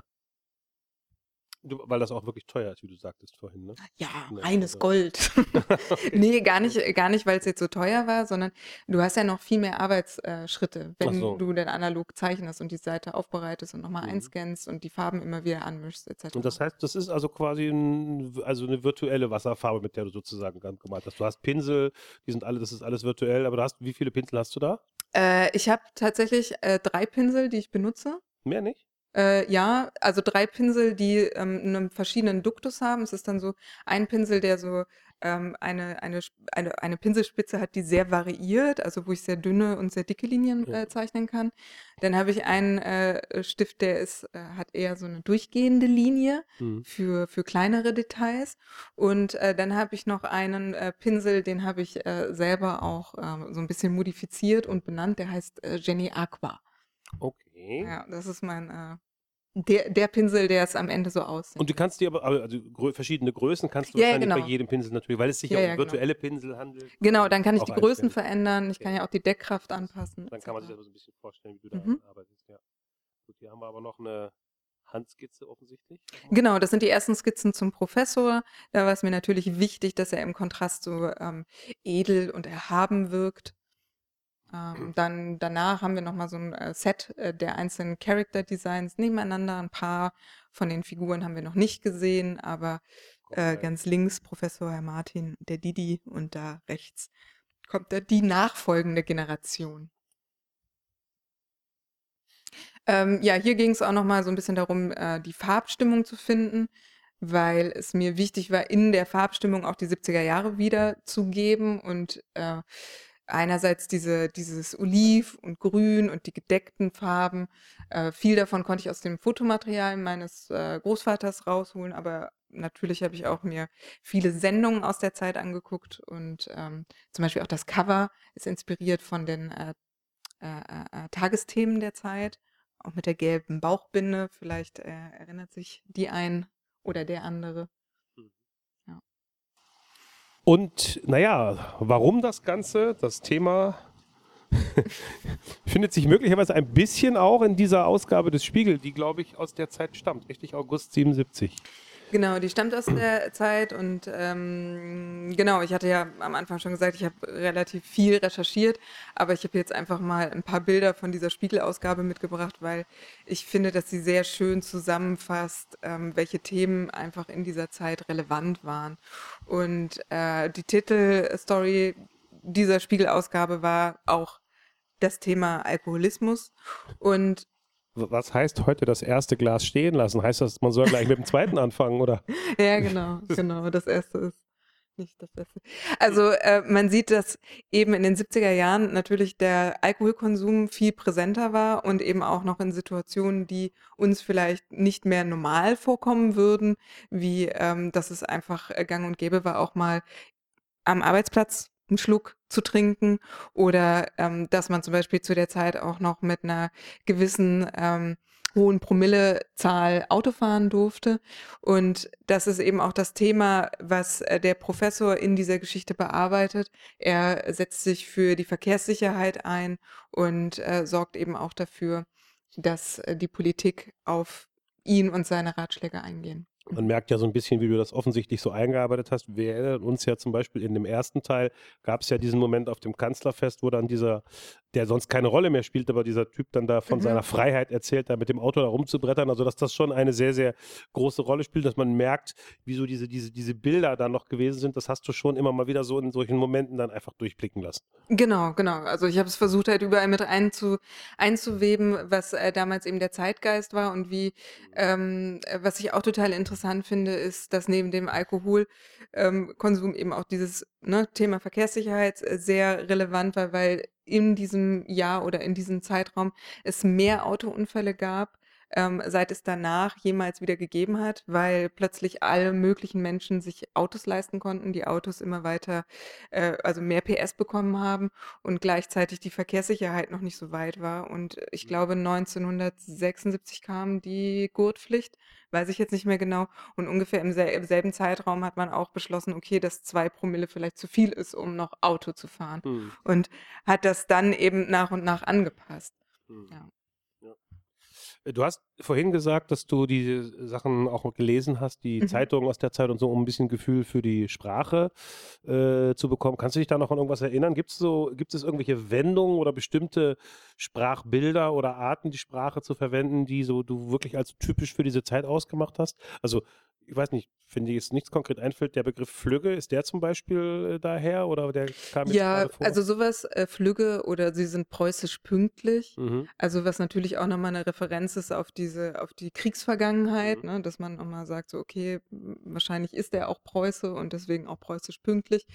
Speaker 1: Weil das auch wirklich teuer ist, wie du sagtest vorhin, ne?
Speaker 2: Ja, ne, reines also. Gold. *laughs* *laughs* nee, gar nicht, gar nicht, weil es jetzt so teuer war, sondern du hast ja noch viel mehr Arbeitsschritte, wenn so. du dann analog zeichnest und die Seite aufbereitest und nochmal mhm. einscannst und die Farben immer wieder anmischst, etc.
Speaker 1: Und das heißt, das ist also quasi ein, also eine virtuelle Wasserfarbe, mit der du sozusagen gemalt hast. Du hast Pinsel, die sind alle, das ist alles virtuell, aber du hast, wie viele Pinsel hast du da?
Speaker 2: Äh, ich habe tatsächlich äh, drei Pinsel, die ich benutze.
Speaker 1: Mehr nicht?
Speaker 2: Äh, ja, also drei Pinsel, die ähm, einen verschiedenen Duktus haben. Es ist dann so ein Pinsel, der so ähm, eine, eine, eine, eine Pinselspitze hat, die sehr variiert, also wo ich sehr dünne und sehr dicke Linien äh, zeichnen kann. Dann habe ich einen äh, Stift, der ist, äh, hat eher so eine durchgehende Linie mhm. für, für kleinere Details. Und äh, dann habe ich noch einen äh, Pinsel, den habe ich äh, selber auch äh, so ein bisschen modifiziert und benannt. Der heißt Jenny Aqua.
Speaker 1: Okay.
Speaker 2: Ja, das ist mein äh, der, der Pinsel, der es am Ende so aussieht.
Speaker 1: Und du kannst dir aber, also verschiedene Größen kannst du ja, wahrscheinlich genau. bei jedem Pinsel natürlich, weil es sich ja, um genau. virtuelle genau. Pinsel handelt.
Speaker 2: Genau, dann kann ich die Größen verändern, ich kann ja auch die Deckkraft anpassen.
Speaker 1: Dann kann man sich das so ein bisschen vorstellen, wie du mhm. da arbeitest, ja. Gut, hier haben wir aber noch eine Handskizze offensichtlich.
Speaker 2: Genau, das sind die ersten Skizzen zum Professor. Da war es mir natürlich wichtig, dass er im Kontrast so ähm, edel und erhaben wirkt. Ähm, dann danach haben wir nochmal so ein äh, Set äh, der einzelnen Character Designs nebeneinander. Ein paar von den Figuren haben wir noch nicht gesehen, aber äh, ganz links Professor Herr Martin, der Didi und da rechts kommt da die nachfolgende Generation. Ähm, ja, hier ging es auch nochmal so ein bisschen darum, äh, die Farbstimmung zu finden, weil es mir wichtig war, in der Farbstimmung auch die 70er Jahre wiederzugeben und äh, einerseits diese, dieses Oliv und Grün und die gedeckten Farben. Äh, viel davon konnte ich aus dem Fotomaterial meines äh, Großvaters rausholen, aber natürlich habe ich auch mir viele Sendungen aus der Zeit angeguckt und ähm, zum Beispiel auch das Cover ist inspiriert von den äh, äh, äh, äh Tagesthemen der Zeit, auch mit der gelben Bauchbinde. Vielleicht erinnert sich die ein oder der andere.
Speaker 1: Und naja, warum das Ganze, das Thema *laughs* findet sich möglicherweise ein bisschen auch in dieser Ausgabe des Spiegel, die, glaube ich, aus der Zeit stammt, richtig? August 77.
Speaker 2: Genau, die stammt aus der Zeit und ähm, genau, ich hatte ja am Anfang schon gesagt, ich habe relativ viel recherchiert, aber ich habe jetzt einfach mal ein paar Bilder von dieser Spiegelausgabe mitgebracht, weil ich finde, dass sie sehr schön zusammenfasst, ähm, welche Themen einfach in dieser Zeit relevant waren. Und äh, die Titelstory dieser Spiegelausgabe war auch das Thema Alkoholismus und
Speaker 1: was heißt heute das erste Glas stehen lassen? Heißt das, man soll gleich mit dem zweiten anfangen, oder? *laughs*
Speaker 2: Ja, genau, genau. Das erste ist nicht das Beste. Also äh, man sieht, dass eben in den 70er Jahren natürlich der Alkoholkonsum viel präsenter war und eben auch noch in Situationen, die uns vielleicht nicht mehr normal vorkommen würden, wie ähm, dass es einfach äh, gang und gäbe war, auch mal am Arbeitsplatz einen Schluck zu trinken oder ähm, dass man zum Beispiel zu der Zeit auch noch mit einer gewissen ähm, hohen Promillezahl Auto fahren durfte. Und das ist eben auch das Thema, was äh, der Professor in dieser Geschichte bearbeitet. Er setzt sich für die Verkehrssicherheit ein und äh, sorgt eben auch dafür, dass äh, die Politik auf ihn und seine Ratschläge eingehen.
Speaker 1: Man merkt ja so ein bisschen, wie du das offensichtlich so eingearbeitet hast. Wir erinnern uns ja zum Beispiel in dem ersten Teil gab es ja diesen Moment auf dem Kanzlerfest, wo dann dieser, der sonst keine Rolle mehr spielt, aber dieser Typ dann da von mhm. seiner Freiheit erzählt, da mit dem Auto da rumzubrettern. Also dass das schon eine sehr, sehr große Rolle spielt, dass man merkt, wie so diese, diese, diese Bilder da noch gewesen sind. Das hast du schon immer mal wieder so in solchen Momenten dann einfach durchblicken lassen.
Speaker 2: Genau, genau. Also ich habe es versucht halt überall mit einzu, einzuweben, was äh, damals eben der Zeitgeist war und wie, ähm, was ich auch total interessant interessant finde, ist, dass neben dem Alkoholkonsum ähm, eben auch dieses ne, Thema Verkehrssicherheit äh, sehr relevant war, weil in diesem Jahr oder in diesem Zeitraum es mehr Autounfälle gab ähm, seit es danach jemals wieder gegeben hat, weil plötzlich alle möglichen Menschen sich Autos leisten konnten, die Autos immer weiter, äh, also mehr PS bekommen haben und gleichzeitig die Verkehrssicherheit noch nicht so weit war. Und ich mhm. glaube, 1976 kam die Gurtpflicht, weiß ich jetzt nicht mehr genau. Und ungefähr im, sel im selben Zeitraum hat man auch beschlossen, okay, dass zwei Promille vielleicht zu viel ist, um noch Auto zu fahren. Hm. Und hat das dann eben nach und nach angepasst. Hm. Ja.
Speaker 1: Äh, du hast vorhin gesagt, dass du die Sachen auch gelesen hast, die mhm. Zeitungen aus der Zeit und so, um ein bisschen Gefühl für die Sprache äh, zu bekommen. Kannst du dich da noch an irgendwas erinnern? Gibt es so, gibt es irgendwelche Wendungen oder bestimmte Sprachbilder oder Arten, die Sprache zu verwenden, die so du wirklich als typisch für diese Zeit ausgemacht hast? Also ich weiß nicht, finde ich jetzt nichts konkret einfällt, der Begriff Flügge, ist der zum Beispiel äh, daher oder der
Speaker 2: kam jetzt Ja, vor? also sowas, äh, Flügge oder sie sind preußisch pünktlich, mhm. also was natürlich auch nochmal eine Referenz ist auf diese, auf die Kriegsvergangenheit, mhm. ne, dass man nochmal sagt, so okay, wahrscheinlich ist er auch Preuße und deswegen auch preußisch pünktlich.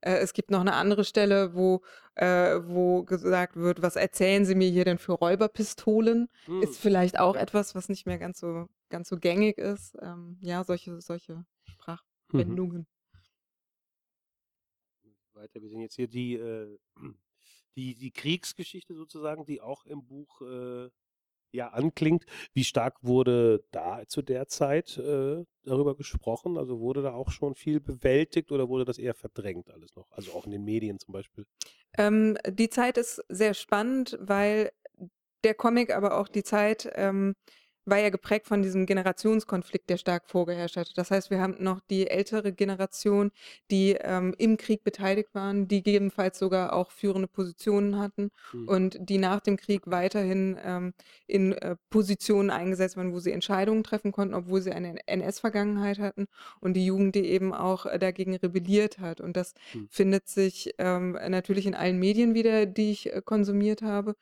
Speaker 2: Äh, es gibt noch eine andere Stelle, wo, äh, wo gesagt wird, was erzählen Sie mir hier denn für Räuberpistolen? Mhm. Ist vielleicht auch etwas, was nicht mehr ganz so, ganz so gängig ist. Ähm, ja, solche, solche mhm. Sprachwendungen.
Speaker 1: Weiter, wir sehen jetzt hier die, äh, *clears throat* die, die Kriegsgeschichte sozusagen, die auch im Buch äh, ja anklingt. Wie stark wurde da zu der Zeit äh, darüber gesprochen? Also wurde da auch schon viel bewältigt oder wurde das eher verdrängt alles noch? Also auch in den Medien zum Beispiel?
Speaker 2: Ähm, die Zeit ist sehr spannend, weil der Comic, aber auch die Zeit ähm, war ja geprägt von diesem Generationskonflikt, der stark vorgeherrscht hat. Das heißt, wir haben noch die ältere Generation, die ähm, im Krieg beteiligt waren, die gegebenenfalls sogar auch führende Positionen hatten mhm. und die nach dem Krieg weiterhin ähm, in äh, Positionen eingesetzt waren, wo sie Entscheidungen treffen konnten, obwohl sie eine NS-Vergangenheit hatten und die Jugend, die eben auch äh, dagegen rebelliert hat. Und das mhm. findet sich ähm, natürlich in allen Medien wieder, die ich äh, konsumiert habe,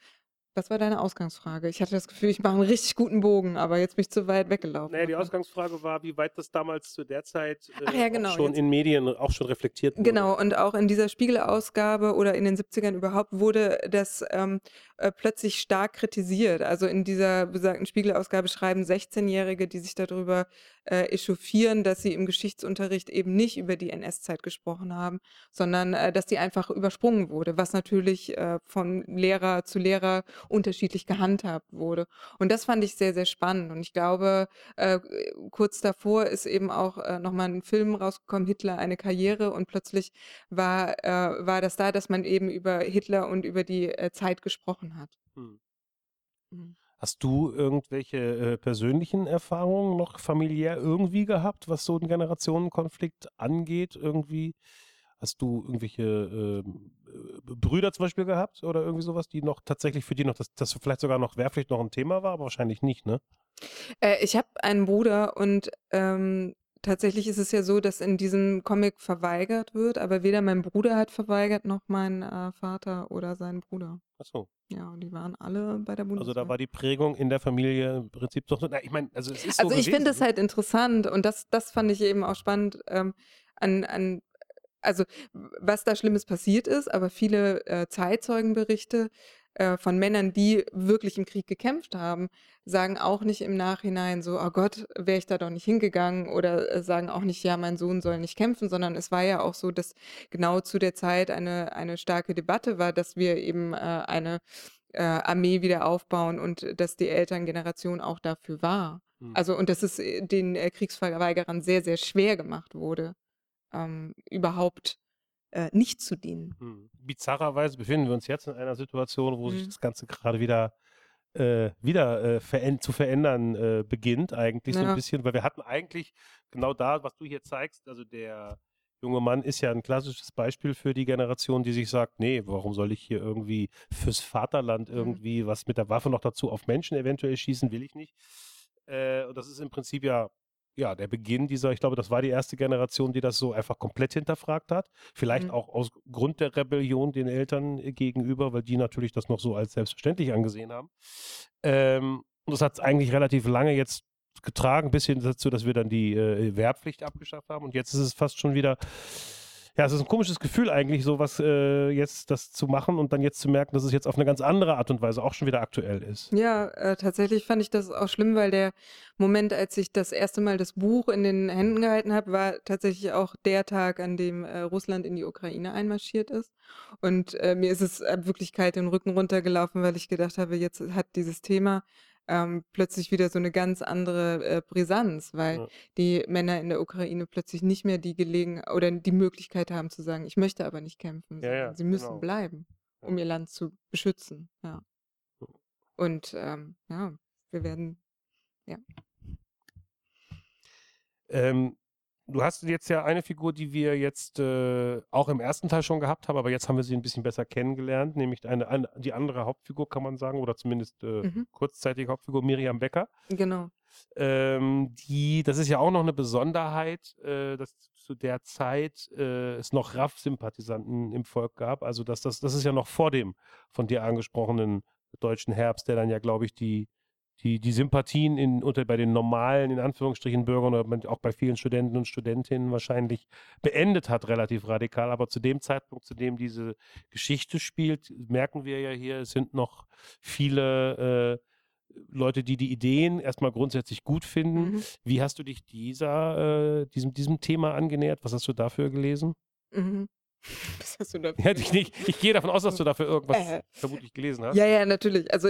Speaker 2: was war deine Ausgangsfrage? Ich hatte das Gefühl, ich mache einen richtig guten Bogen, aber jetzt bin ich zu weit weggelaufen.
Speaker 1: Nee, die Ausgangsfrage war, wie weit das damals zu der Zeit äh, ja, genau, schon jetzt. in Medien auch schon reflektiert
Speaker 2: wurde. Genau, und auch in dieser Spiegelausgabe oder in den 70ern überhaupt wurde das ähm, äh, plötzlich stark kritisiert. Also in dieser besagten Spiegelausgabe schreiben 16-Jährige, die sich darüber äh, echauffieren, dass sie im Geschichtsunterricht eben nicht über die NS-Zeit gesprochen haben, sondern äh, dass die einfach übersprungen wurde, was natürlich äh, von Lehrer zu Lehrer unterschiedlich gehandhabt wurde. Und das fand ich sehr, sehr spannend. Und ich glaube, äh, kurz davor ist eben auch äh, nochmal ein Film rausgekommen, Hitler, eine Karriere. Und plötzlich war, äh, war das da, dass man eben über Hitler und über die äh, Zeit gesprochen hat. Hm.
Speaker 1: Mhm. Hast du irgendwelche äh, persönlichen Erfahrungen noch familiär irgendwie gehabt, was so einen Generationenkonflikt angeht? Irgendwie Hast du irgendwelche ähm, äh, Brüder zum Beispiel gehabt oder irgendwie sowas, die noch tatsächlich für die noch, das, das vielleicht sogar noch Wehrpflicht noch ein Thema war, aber wahrscheinlich nicht, ne?
Speaker 2: Äh, ich habe einen Bruder und ähm, tatsächlich ist es ja so, dass in diesem Comic verweigert wird, aber weder mein Bruder hat verweigert, noch mein äh, Vater oder sein Bruder.
Speaker 1: Ach so.
Speaker 2: Ja, und die waren alle bei der Bundeswehr.
Speaker 1: Also da war die Prägung in der Familie im Prinzip doch so. Na, ich meine, also es ist
Speaker 2: so Also ich finde es ne? halt interessant und das, das fand ich eben auch spannend ähm, an, an also was da Schlimmes passiert ist, aber viele äh, Zeitzeugenberichte äh, von Männern, die wirklich im Krieg gekämpft haben, sagen auch nicht im Nachhinein so, oh Gott, wäre ich da doch nicht hingegangen oder äh, sagen auch nicht, ja, mein Sohn soll nicht kämpfen, sondern es war ja auch so, dass genau zu der Zeit eine, eine starke Debatte war, dass wir eben äh, eine äh, Armee wieder aufbauen und dass die Elterngeneration auch dafür war.
Speaker 1: Hm.
Speaker 2: Also und dass es äh, den äh, Kriegsverweigerern sehr, sehr schwer gemacht wurde, ähm, überhaupt äh, nicht zu dienen.
Speaker 1: Hm. Bizarrerweise befinden wir uns jetzt in einer Situation, wo sich
Speaker 2: Mhm.
Speaker 1: das Ganze gerade wieder äh, wieder äh, veränd zu verändern äh, beginnt, eigentlich so ein
Speaker 2: Ja.
Speaker 1: bisschen, weil wir hatten eigentlich genau da, was du hier zeigst, also der junge Mann ist ja ein klassisches Beispiel für die Generation, die sich sagt, nee, warum soll ich hier irgendwie fürs Vaterland
Speaker 2: Mhm.
Speaker 1: irgendwie was mit der Waffe noch dazu auf Menschen eventuell schießen, will ich nicht. Äh, und das ist im Prinzip ja ja, der Beginn dieser, ich glaube, das war die erste Generation, die das so einfach komplett hinterfragt hat. Vielleicht
Speaker 2: Mhm.
Speaker 1: auch aus Grund der Rebellion den Eltern äh, gegenüber, weil die natürlich das noch so als selbstverständlich angesehen haben. Ähm, und das hat eigentlich relativ lange jetzt getragen, bis hin dazu, dass wir dann die äh, Wehrpflicht abgeschafft haben. Und jetzt ist es fast schon wieder, ja, es ist ein komisches Gefühl eigentlich, sowas äh, jetzt das zu machen und dann jetzt zu merken, dass es jetzt auf eine ganz andere Art und Weise auch schon wieder aktuell ist.
Speaker 2: Ja, äh, tatsächlich fand ich das auch schlimm, weil der Moment, als ich das erste Mal das Buch in den Händen gehalten habe, war tatsächlich auch der Tag, an dem äh, Russland in die Ukraine einmarschiert ist. Und äh, mir ist es äh, wirklich kalt den Rücken runtergelaufen, weil ich gedacht habe, jetzt hat dieses Thema ähm, plötzlich wieder so eine ganz andere äh, Brisanz, weil
Speaker 1: Ja.
Speaker 2: die Männer in der Ukraine plötzlich nicht mehr die Gelegenheit oder die Möglichkeit haben zu sagen, ich möchte aber nicht kämpfen,
Speaker 1: Ja, ja,
Speaker 2: sie müssen
Speaker 1: genau.
Speaker 2: bleiben, um ihr Land zu beschützen. Ja. Und ähm, ja, wir werden, ja.
Speaker 1: Ähm, du hast jetzt ja eine Figur, die wir jetzt äh, auch im ersten Teil schon gehabt haben, aber jetzt haben wir sie ein bisschen besser kennengelernt, nämlich eine, eine die andere Hauptfigur, kann man sagen, oder zumindest äh,
Speaker 2: Mhm.
Speaker 1: kurzzeitige Hauptfigur, Miriam Becker.
Speaker 2: Genau.
Speaker 1: Ähm, die, das ist ja auch noch eine Besonderheit, äh, dass zu der Zeit äh, es noch RAF-Sympathisanten im Volk gab. Also dass das, das ist ja noch vor dem von dir angesprochenen deutschen Herbst, der dann ja, glaube ich, die, die, die Sympathien in, unter, bei den normalen, in Anführungsstrichen, Bürgern oder auch bei vielen Studenten und Studentinnen wahrscheinlich beendet hat, relativ radikal. Aber zu dem Zeitpunkt, zu dem diese Geschichte spielt, merken wir ja hier, es sind noch viele äh, Leute, die die Ideen erstmal grundsätzlich gut finden.
Speaker 2: Mhm.
Speaker 1: Wie hast du dich dieser, äh, diesem, diesem Thema angenähert? Was hast du dafür gelesen?
Speaker 2: Mhm. *laughs* Was hast du da?
Speaker 1: Ja, ich, nicht, ich gehe davon aus, dass du dafür irgendwas
Speaker 2: Äh.
Speaker 1: vermutlich gelesen hast.
Speaker 2: Ja, ja, natürlich. Also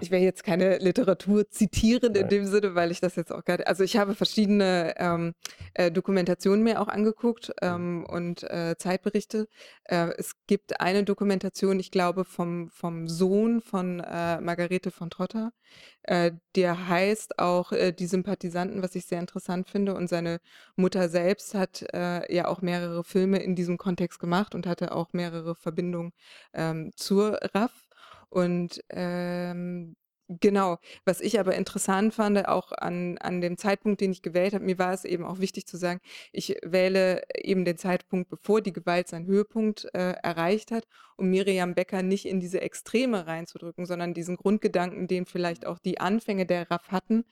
Speaker 2: ich, werde jetzt keine Literatur zitieren in dem Sinne, weil ich das jetzt auch gerade. Also ich habe verschiedene ähm, äh, Dokumentationen mir auch angeguckt ähm, und äh, Zeitberichte. Äh, es gibt eine Dokumentation, ich glaube, vom, vom Sohn von äh, Margarete von Trotter. Äh, der heißt auch Die Sympathisanten, was ich sehr interessant finde. Und seine Mutter selbst hat ja auch mehrere Filme in diesem Kontext gemacht und hatte auch mehrere Verbindungen ähm, zur RAF. Und ähm, genau, was ich aber interessant fand, auch an, an dem Zeitpunkt, den ich gewählt habe, mir war es eben auch wichtig zu sagen, ich wähle eben den Zeitpunkt, bevor die Gewalt seinen Höhepunkt äh, erreicht hat, um Miriam Becker nicht in diese Extreme reinzudrücken, sondern diesen Grundgedanken, den vielleicht auch die Anfänge der RAF hatten,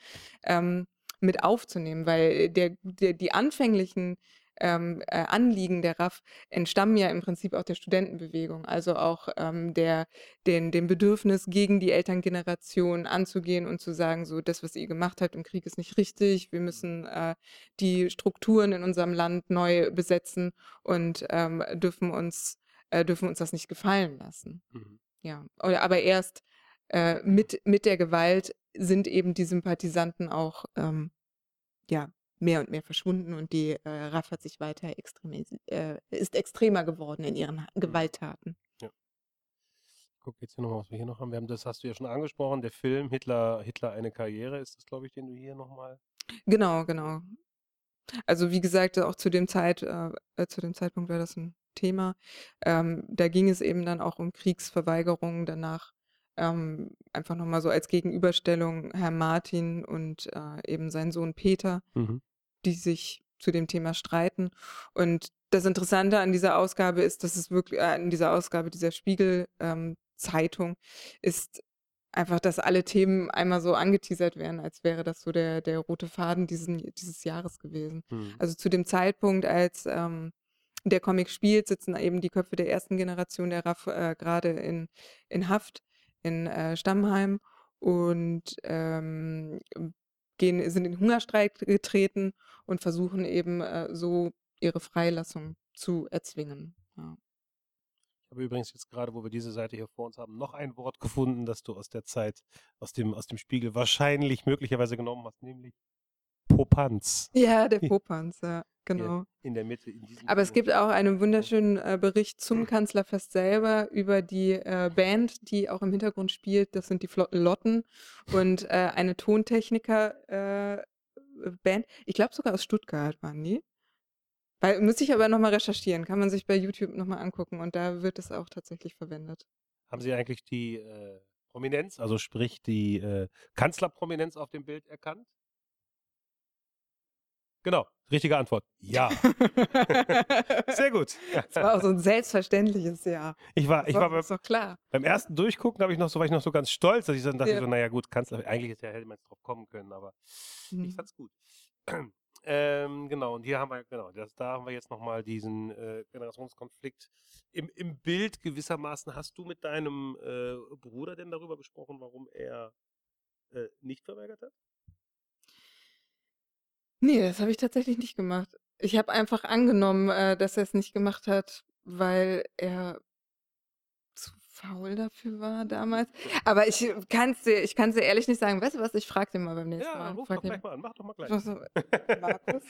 Speaker 2: ähm, mit aufzunehmen, weil der, der, die anfänglichen ähm, äh, Anliegen der RAF entstammen ja im Prinzip auch der Studentenbewegung, also auch ähm, der, den, dem Bedürfnis, gegen die Elterngeneration anzugehen und zu sagen, so das, was ihr gemacht habt im Krieg, ist nicht richtig. Wir müssen äh, die Strukturen in unserem Land neu besetzen und ähm, dürfen uns äh, dürfen uns das nicht gefallen lassen.
Speaker 1: Mhm.
Speaker 2: Ja, aber erst äh, mit, mit der Gewalt sind eben die Sympathisanten auch ähm, ja, mehr und mehr verschwunden und die äh, RAF hat sich weiter extremisi- äh, ist extremer geworden in ihren Ha- Gewalttaten.
Speaker 1: Guck jetzt hier nochmal, was wir hier noch haben. Wir haben. Das hast du ja schon angesprochen, der Film Hitler, Hitler eine Karriere ist das, glaube ich, den du hier nochmal.
Speaker 2: Genau, genau. Also wie gesagt, auch zu dem Zeit, äh, äh, zu dem Zeitpunkt war das ein Thema. Ähm, da ging es eben dann auch um Kriegsverweigerungen danach. Ähm, einfach nochmal so als Gegenüberstellung Herr Martin und äh, eben sein Sohn Peter.
Speaker 1: Mhm.
Speaker 2: die sich zu dem Thema streiten. Und das Interessante an dieser Ausgabe ist, dass es wirklich, äh, an dieser Ausgabe dieser Spiegel-Zeitung ist einfach, dass alle Themen einmal so angeteasert werden, als wäre das so der, der rote Faden diesen, dieses Jahres gewesen.
Speaker 1: Mhm.
Speaker 2: Also zu dem Zeitpunkt, als ähm, der Comic spielt, sitzen eben die Köpfe der ersten Generation der RAF äh, gerade in, in Haft in äh, Stammheim und ähm, gehen, sind in Hungerstreik getreten und versuchen eben äh, so ihre Freilassung zu erzwingen. Ja.
Speaker 1: Ich habe übrigens jetzt gerade, wo wir diese Seite hier vor uns haben, noch ein Wort gefunden, das du aus der Zeit, aus dem, aus dem Spiegel wahrscheinlich möglicherweise genommen hast, nämlich Popanz.
Speaker 2: Ja, der *laughs* Popanz, ja, genau.
Speaker 1: In der Mitte. In
Speaker 2: Aber es gibt auch einen wunderschönen äh, Bericht zum Kanzlerfest selber über die äh, Band, die auch im Hintergrund spielt. Das sind die Flotten Lotten und äh, eine Tontechniker-Band. Äh, ich glaube sogar aus Stuttgart waren die. Weil, muss ich aber nochmal recherchieren, kann man sich bei YouTube nochmal angucken und da wird es auch tatsächlich verwendet.
Speaker 1: Haben Sie eigentlich die äh, Prominenz, also sprich die äh, Kanzlerprominenz auf dem Bild erkannt? Genau, richtige Antwort. Ja. *laughs* Sehr gut.
Speaker 2: Das war auch so ein selbstverständliches Ja.
Speaker 1: Ich war, ich war, beim,
Speaker 2: klar.
Speaker 1: beim ersten Durchgucken habe ich noch so, war ich noch so ganz stolz, dass ich dann dachte, ja. so, naja gut, Kanzler, eigentlich ist ja, hätte man jetzt drauf kommen können, aber mhm. ich fand's gut. *clears throat* Ähm, genau, und hier haben wir, genau, das, da haben wir jetzt nochmal diesen äh, Generationskonflikt im, im Bild gewissermaßen. Hast du mit deinem äh, Bruder denn darüber gesprochen, warum er äh, nicht verweigert hat?
Speaker 2: Nee, das habe ich tatsächlich nicht gemacht. Ich habe einfach angenommen, äh, dass er es nicht gemacht hat, weil er zu faul dafür war damals. Aber ich kann es dir, ich kann's dir ehrlich nicht sagen. Weißt du was? Ich frage den mal beim nächsten
Speaker 1: Ja,
Speaker 2: Mal.
Speaker 1: ruf
Speaker 2: Frag
Speaker 1: doch
Speaker 2: den-
Speaker 1: gleich mal an, mach doch mal gleich.
Speaker 2: So- *laughs* Markus?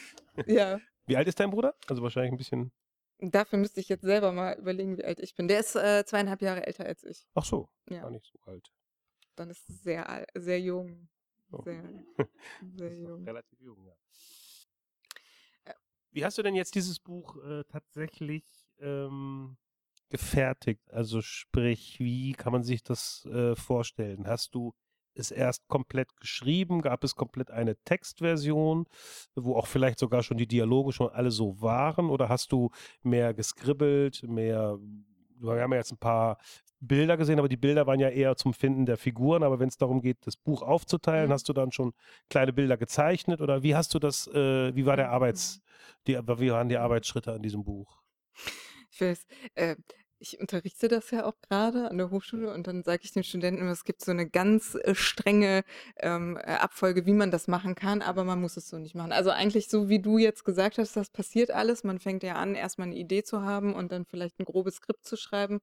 Speaker 2: Ja.
Speaker 1: Wie alt ist dein Bruder? Also wahrscheinlich ein bisschen.
Speaker 2: Dafür müsste ich jetzt selber mal überlegen, wie alt ich bin. Der ist äh, zweieinhalb Jahre älter als ich.
Speaker 1: Ach so,
Speaker 2: Ja.
Speaker 1: gar nicht so alt.
Speaker 2: Dann ist es sehr, al- sehr jung.
Speaker 1: Oh.
Speaker 2: Sehr, *laughs* sehr jung.
Speaker 1: relativ jung, ja.
Speaker 2: Ja.
Speaker 1: Wie hast du denn jetzt dieses Buch äh, tatsächlich ähm, gefertigt? Also sprich, wie kann man sich das äh, vorstellen? Hast du es erst komplett geschrieben? Gab es komplett eine Textversion, wo auch vielleicht sogar schon die Dialoge schon alle so waren? Oder hast du mehr geskribbelt, mehr wir haben ja jetzt ein paar Bilder gesehen, aber die Bilder waren ja eher zum Finden der Figuren. Aber wenn es darum geht, das Buch aufzuteilen,
Speaker 2: Mhm.
Speaker 1: hast du dann schon kleine Bilder gezeichnet oder wie hast du das, äh, wie war der
Speaker 2: Mhm.
Speaker 1: Arbeits, die, wie waren die Arbeitsschritte an diesem Buch?
Speaker 2: Ich weiß, äh, ich unterrichte das ja auch gerade an der Hochschule und dann sage ich den Studenten immer, es gibt so eine ganz äh, strenge ähm, äh, Abfolge, wie man das machen kann, aber man muss es so nicht machen. Also eigentlich so, wie du jetzt gesagt hast, das passiert alles. Man fängt ja an, erstmal eine Idee zu haben und dann vielleicht ein grobes Skript zu schreiben.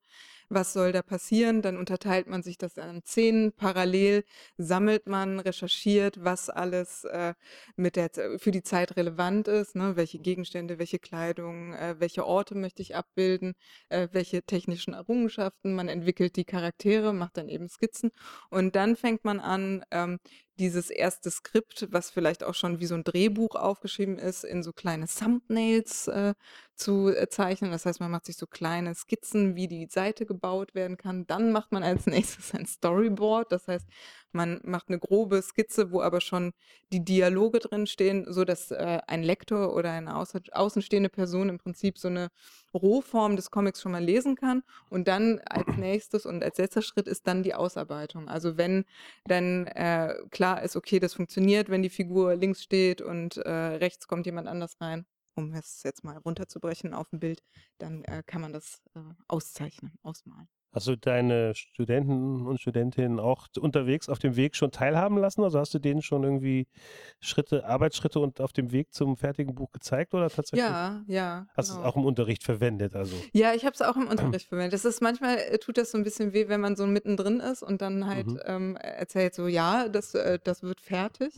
Speaker 2: Was soll da passieren? Dann unterteilt man sich das an Szenen. Parallel sammelt man, recherchiert, was alles äh, mit der, für die Zeit relevant ist. Ne? Welche Gegenstände, welche Kleidung, äh, welche Orte möchte ich abbilden, äh, welche technischen Errungenschaften. Man entwickelt die Charaktere, macht dann eben Skizzen und dann fängt man an, ähm, dieses erste Skript, was vielleicht auch schon wie so ein Drehbuch aufgeschrieben ist, in so kleine Thumbnails äh, zu äh, zeichnen. Das heißt, man macht sich so kleine Skizzen, wie die Seite gebaut werden kann. Dann macht man als *laughs* nächstes ein Storyboard. Das heißt, man macht eine grobe Skizze, wo aber schon die Dialoge drin stehen, so dass äh, ein Lektor oder eine außenstehende Person im Prinzip so eine Rohform des Comics schon mal lesen kann. Und dann als *clears throat* nächstes und als letzter Schritt ist dann die Ausarbeitung. Also wenn dann äh, klar ist, okay, das funktioniert, wenn die Figur links steht und äh, rechts kommt jemand anders rein, um es jetzt mal runterzubrechen auf dem Bild, dann äh, kann man das äh, auszeichnen, ausmalen.
Speaker 1: Hast du deine Studenten und Studentinnen auch unterwegs auf dem Weg schon teilhaben lassen? Also hast du denen schon irgendwie Schritte, Arbeitsschritte und auf dem Weg zum fertigen Buch gezeigt oder tatsächlich?
Speaker 2: Ja, ja.
Speaker 1: Hast du
Speaker 2: genau.
Speaker 1: es auch im Unterricht verwendet? Also
Speaker 2: Ja, ich habe es auch im Unterricht *clears throat* verwendet. Das ist manchmal äh, tut das so ein bisschen weh, wenn man so mittendrin ist und dann halt
Speaker 1: Mhm.
Speaker 2: ähm, erzählt so, ja, das, äh, das wird fertig.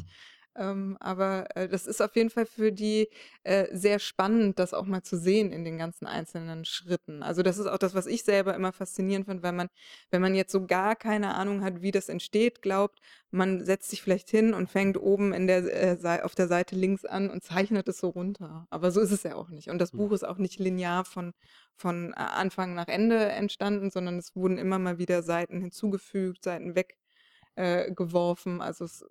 Speaker 2: Ähm, aber äh, das ist auf jeden Fall für die äh, sehr spannend, das auch mal zu sehen in den ganzen einzelnen Schritten. Also das ist auch das, was ich selber immer faszinierend finde, weil man, wenn man jetzt so gar keine Ahnung hat, wie das entsteht, glaubt, man setzt sich vielleicht hin und fängt oben in der, äh, auf der Seite links an und zeichnet es so runter. Aber so ist es ja auch nicht. Und das
Speaker 1: Mhm.
Speaker 2: Buch ist auch nicht linear von, von äh, Anfang nach Ende entstanden, sondern es wurden immer mal wieder Seiten hinzugefügt, Seiten weggeworfen. Äh, geworfen. also es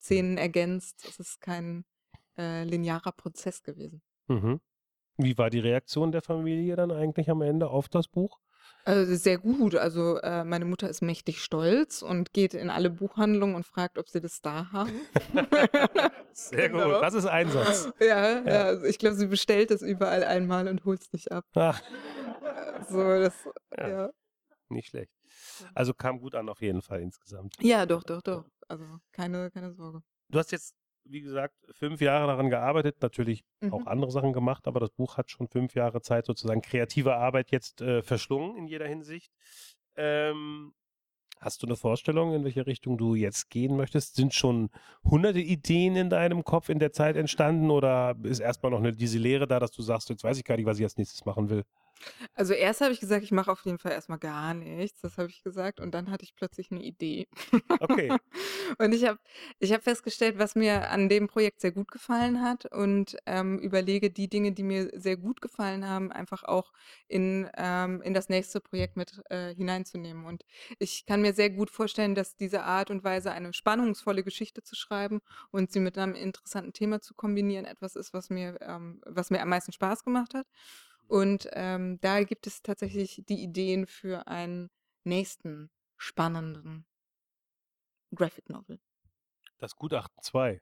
Speaker 2: Szenen ergänzt. Es ist kein äh, linearer Prozess gewesen.
Speaker 1: Mhm. Wie war die Reaktion der Familie dann eigentlich am Ende auf das Buch?
Speaker 2: Also sehr gut. Also äh, meine Mutter ist mächtig stolz und geht in alle Buchhandlungen und fragt, ob sie das da haben. *laughs*
Speaker 1: Sehr *laughs* gut,
Speaker 2: Genau.
Speaker 1: das ist Einsatz.
Speaker 2: Ja, ja. also ich glaube, sie bestellt es überall einmal und holt es nicht ab.
Speaker 1: Ach,
Speaker 2: So, das,
Speaker 1: Ja.
Speaker 2: ja.
Speaker 1: nicht schlecht. Also kam gut an auf jeden Fall insgesamt.
Speaker 2: ja, doch, doch, doch. Also keine, keine Sorge.
Speaker 1: Du hast jetzt wie gesagt, fünf Jahre daran gearbeitet, natürlich auch
Speaker 2: Mhm.
Speaker 1: andere Sachen gemacht, aber das Buch hat schon fünf Jahre Zeit, sozusagen kreative Arbeit jetzt äh, verschlungen in jeder Hinsicht. Ähm, hast du eine Vorstellung, in welche Richtung du jetzt gehen möchtest? Sind schon hunderte Ideen in deinem Kopf in der Zeit entstanden oder ist erstmal noch eine, diese Lehre da, dass du sagst, jetzt weiß ich gar nicht, was ich als nächstes machen will?
Speaker 2: Also erst habe ich gesagt, ich mache auf jeden Fall erstmal gar nichts. Das habe ich gesagt. Und dann hatte ich plötzlich eine Idee.
Speaker 1: Okay. *laughs*
Speaker 2: Und ich habe ich hab festgestellt, was mir an dem Projekt sehr gut gefallen hat und ähm, überlege, die Dinge, die mir sehr gut gefallen haben, einfach auch in, ähm, in das nächste Projekt mit äh, hineinzunehmen. Und ich kann mir sehr gut vorstellen, dass diese Art und Weise, eine spannungsvolle Geschichte zu schreiben und sie mit einem interessanten Thema zu kombinieren, etwas ist, was mir, ähm, was mir am meisten Spaß gemacht hat. Und ähm, da gibt es tatsächlich die Ideen für einen nächsten spannenden Graphic Novel.
Speaker 1: Das Gutachten 2.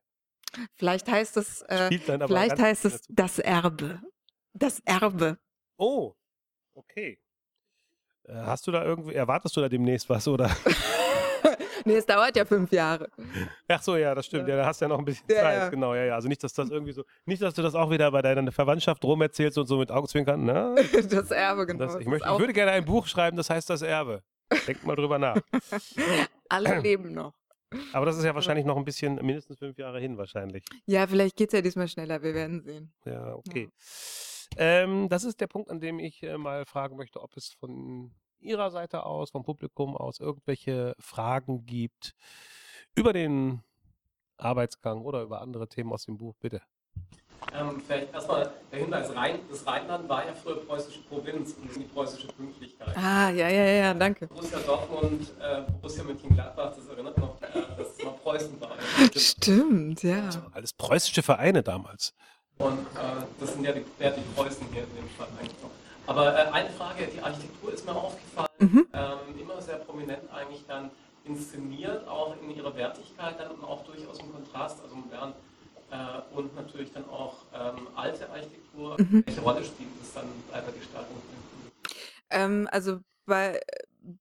Speaker 2: Vielleicht heißt es, *laughs* äh, vielleicht heißt es das Erbe. Das Erbe.
Speaker 1: Oh, okay. Äh, Hast du da irgendwie, erwartest du da demnächst was oder? *laughs*
Speaker 2: nee, es dauert ja fünf Jahre.
Speaker 1: Ach so, ja, das stimmt.
Speaker 2: Ja.
Speaker 1: Ja, da hast du ja noch ein bisschen
Speaker 2: Ja,
Speaker 1: Zeit.
Speaker 2: ja.
Speaker 1: Genau, ja, ja. Also nicht, dass das irgendwie so, nicht, dass du das auch wieder bei deiner Verwandtschaft rum erzählst und so mit Augenzwinkern. Na, *laughs*
Speaker 2: Das Erbe, genau.
Speaker 1: das, ich, möchte, ich würde gerne ein Buch schreiben, das heißt das Erbe. Denk mal drüber nach. *laughs*
Speaker 2: Alle leben noch.
Speaker 1: Aber das ist ja wahrscheinlich noch ein bisschen, mindestens fünf Jahre hin wahrscheinlich.
Speaker 2: Ja, vielleicht geht es ja diesmal schneller. Wir werden sehen.
Speaker 1: Ja, okay. Ähm, das ist der Punkt, an dem ich äh, mal fragen möchte, ob es von Ihrer Seite aus, vom Publikum aus, irgendwelche Fragen gibt über den Arbeitsgang oder über andere Themen aus dem Buch, bitte.
Speaker 3: Ähm, vielleicht erstmal der Hinweis, Rhein, das Rheinland war ja früher preußische Provinz und die preußische Pünktlichkeit.
Speaker 2: Ah, ja, ja, ja, danke.
Speaker 3: Borussia Dortmund, äh, Borussia Mönchengladbach, das erinnert noch, äh, dass es mal Preußen war. *laughs*
Speaker 2: Stimmt, ja.
Speaker 1: Also alles preußische Vereine damals.
Speaker 3: Und äh, das sind ja die, ja die Preußen hier in dem Fall eigentlich noch. Aber äh, eine Frage, die Architektur ist mir aufgefallen,
Speaker 2: Mhm.
Speaker 3: ähm, immer sehr prominent eigentlich dann inszeniert, auch in ihrer Wertigkeit dann und auch durchaus im Kontrast, also modern. Äh, und natürlich dann auch ähm, alte Architektur.
Speaker 2: Mhm.
Speaker 3: Welche Rolle spielt das dann bei der Gestaltung?
Speaker 2: Ähm, also bei,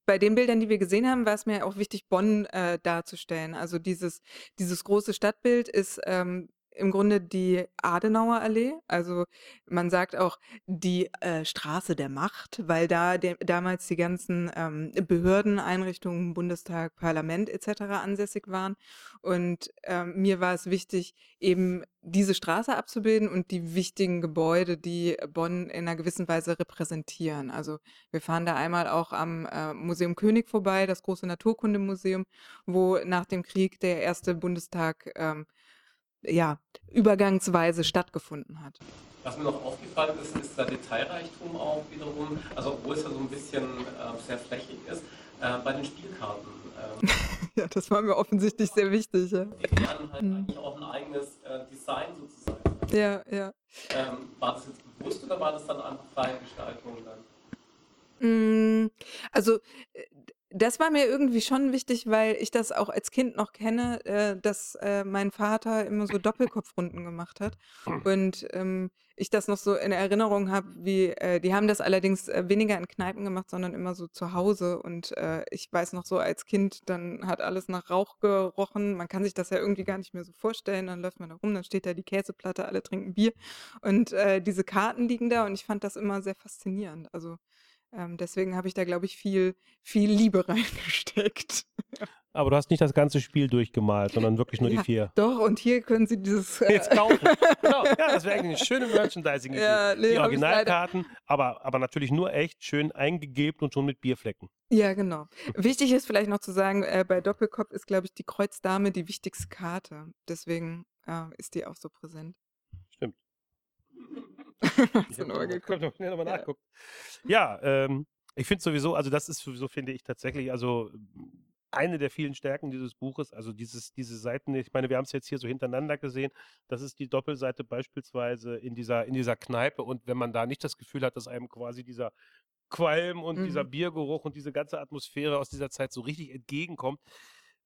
Speaker 2: bei den Bildern, die wir gesehen haben, war es mir auch wichtig, Bonn äh, darzustellen. Also dieses, dieses große Stadtbild ist ähm, im Grunde die Adenauer Allee. Also man sagt auch die äh, Straße der Macht, weil da der, damals die ganzen ähm, Behörden, Einrichtungen, Bundestag, Parlament etc. ansässig waren. Und ähm, mir war es wichtig, eben diese Straße abzubilden und die wichtigen Gebäude, die Bonn in einer gewissen Weise repräsentieren. Also wir fahren da einmal auch am äh, Museum König vorbei, das große Naturkundemuseum, wo nach dem Krieg der erste Bundestag ähm, ja, übergangsweise stattgefunden hat.
Speaker 3: Was mir noch aufgefallen ist, ist der Detailreichtum auch wiederum, also obwohl es ja so ein bisschen äh, sehr flächig ist, äh, bei den Spielkarten. Ähm, *laughs*
Speaker 2: Ja, das war mir offensichtlich sehr wichtig. Ja,
Speaker 3: die haben halt
Speaker 2: Mhm.
Speaker 3: eigentlich auch ein eigenes äh, Design sozusagen.
Speaker 2: ja. ja.
Speaker 3: Ähm, war das jetzt bewusst oder war das dann einfach freie Gestaltung dann?
Speaker 2: Mm, Also, äh, das war mir irgendwie schon wichtig, weil ich das auch als Kind noch kenne, äh, dass äh, mein Vater immer so Doppelkopfrunden gemacht hat. Und ähm, ich das noch so in Erinnerung habe, wie, äh, die haben das allerdings äh, weniger in Kneipen gemacht, sondern immer so zu Hause. Und äh, ich weiß noch so als Kind, dann hat alles nach Rauch gerochen. Man kann sich das ja irgendwie gar nicht mehr so vorstellen. Dann läuft man da rum, dann steht da die Käseplatte, alle trinken Bier. Und äh, diese Karten liegen da und ich fand das immer sehr faszinierend. Also ähm, deswegen habe ich da, glaube ich, viel, viel Liebe *laughs* reingesteckt.
Speaker 1: Aber du hast nicht das ganze Spiel durchgemalt, sondern wirklich nur
Speaker 2: Ja.
Speaker 1: die vier.
Speaker 2: Doch, und hier können Sie dieses. *laughs* äh,
Speaker 1: Jetzt kaufen. genau. *laughs* Ja, das wäre eigentlich eine schöne Merchandising-Idee.
Speaker 2: Ja, nee,
Speaker 1: die Originalkarten, aber, aber natürlich nur echt schön eingegeben und schon mit Bierflecken.
Speaker 2: Ja, genau. Wichtig ist vielleicht noch zu sagen, äh, bei Doppelkopf ist, glaube ich, die Kreuzdame die wichtigste Karte. Deswegen äh, ist die auch so präsent. *laughs*
Speaker 1: Ich
Speaker 2: nochmal geguckt? *laughs*
Speaker 1: noch
Speaker 2: Ja.
Speaker 1: ähm, ich finde sowieso, also das ist sowieso, finde ich tatsächlich, also eine der vielen Stärken dieses Buches, also dieses, diese Seiten, ich meine, wir haben es jetzt hier so hintereinander gesehen, das ist die Doppelseite beispielsweise in dieser, in dieser Kneipe und wenn man da nicht das Gefühl hat, dass einem quasi dieser Qualm und dieser
Speaker 2: Mhm.
Speaker 1: Biergeruch und diese ganze Atmosphäre aus dieser Zeit so richtig entgegenkommt,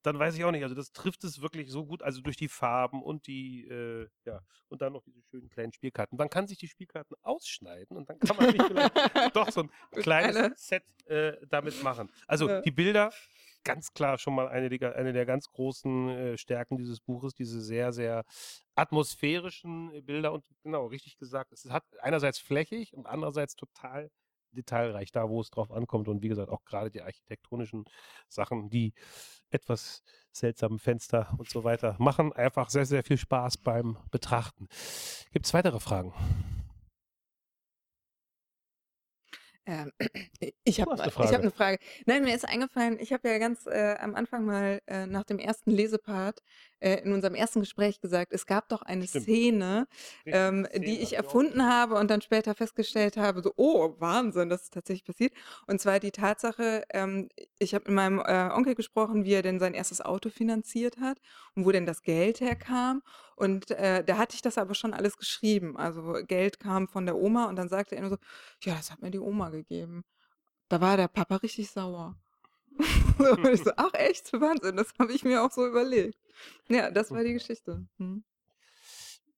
Speaker 1: dann weiß ich auch nicht. Also das trifft es wirklich so gut, also durch die Farben und die, äh, ja, und dann noch diese schönen kleinen Spielkarten. Man kann sich die Spielkarten ausschneiden und dann kann man sich vielleicht *laughs* doch so ein kleines
Speaker 2: einer-
Speaker 1: Set äh, damit machen. Also
Speaker 2: Ja.
Speaker 1: die Bilder ganz klar schon mal eine der, eine der ganz großen äh, Stärken dieses Buches, diese sehr, sehr atmosphärischen Bilder und genau, richtig gesagt, es hat einerseits flächig und andererseits total detailreich, da wo es drauf ankommt und wie gesagt auch gerade die architektonischen Sachen, die etwas seltsamen Fenster und so weiter machen einfach sehr, sehr viel Spaß beim Betrachten. Gibt es weitere Fragen?
Speaker 2: Ähm, *clears throat* ich habe hab eine Frage. Nein, mir ist eingefallen, ich habe ja ganz äh, am Anfang mal äh, nach dem ersten Lesepart äh, in unserem ersten Gespräch gesagt, es gab doch eine Stimmt. Szene, ähm, Szene, die ich erfunden habe und dann später festgestellt habe, so, oh, Wahnsinn, das ist tatsächlich passiert. Und zwar die Tatsache, ähm, ich habe mit meinem äh, Onkel gesprochen, wie er denn sein erstes Auto finanziert hat und wo denn das Geld herkam. Und äh, da hatte ich das aber schon alles geschrieben. Also Geld kam von der Oma und dann sagte er nur so, ja, das hat mir die Oma gegeben. Da war der Papa richtig sauer. Und ich so, ach echt, Wahnsinn, das habe ich mir auch so überlegt. Ja, das war die Geschichte. Hm.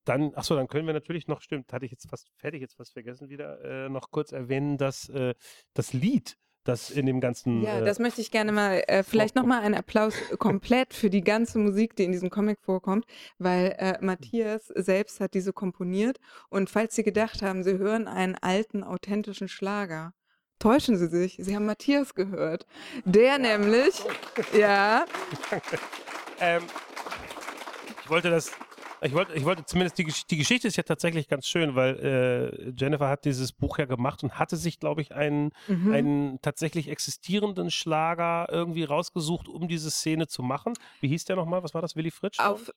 Speaker 1: Dann, achso, dann können wir natürlich noch, stimmt, hatte ich jetzt fast, fertig jetzt fast vergessen wieder, äh, noch kurz erwähnen, dass äh, das Lied, das in dem ganzen.
Speaker 2: Ja, äh, das möchte ich gerne mal, äh, vielleicht nochmal einen Applaus komplett für die ganze Musik, die in diesem Comic vorkommt, weil äh, Matthias selbst hat diese komponiert und falls Sie gedacht haben, Sie hören einen alten, authentischen Schlager, täuschen Sie sich, Sie haben Matthias gehört. Der ja. nämlich, ja.
Speaker 1: ähm, ich wollte das ich wollte, ich wollte zumindest, die, die Geschichte ist ja tatsächlich ganz schön, weil äh, Jennifer hat dieses Buch ja gemacht und hatte sich, glaube ich, einen, mhm. einen tatsächlich existierenden Schlager irgendwie rausgesucht, um diese Szene zu machen. Wie hieß der nochmal? Was war das? Willy Fritsch?
Speaker 2: Auf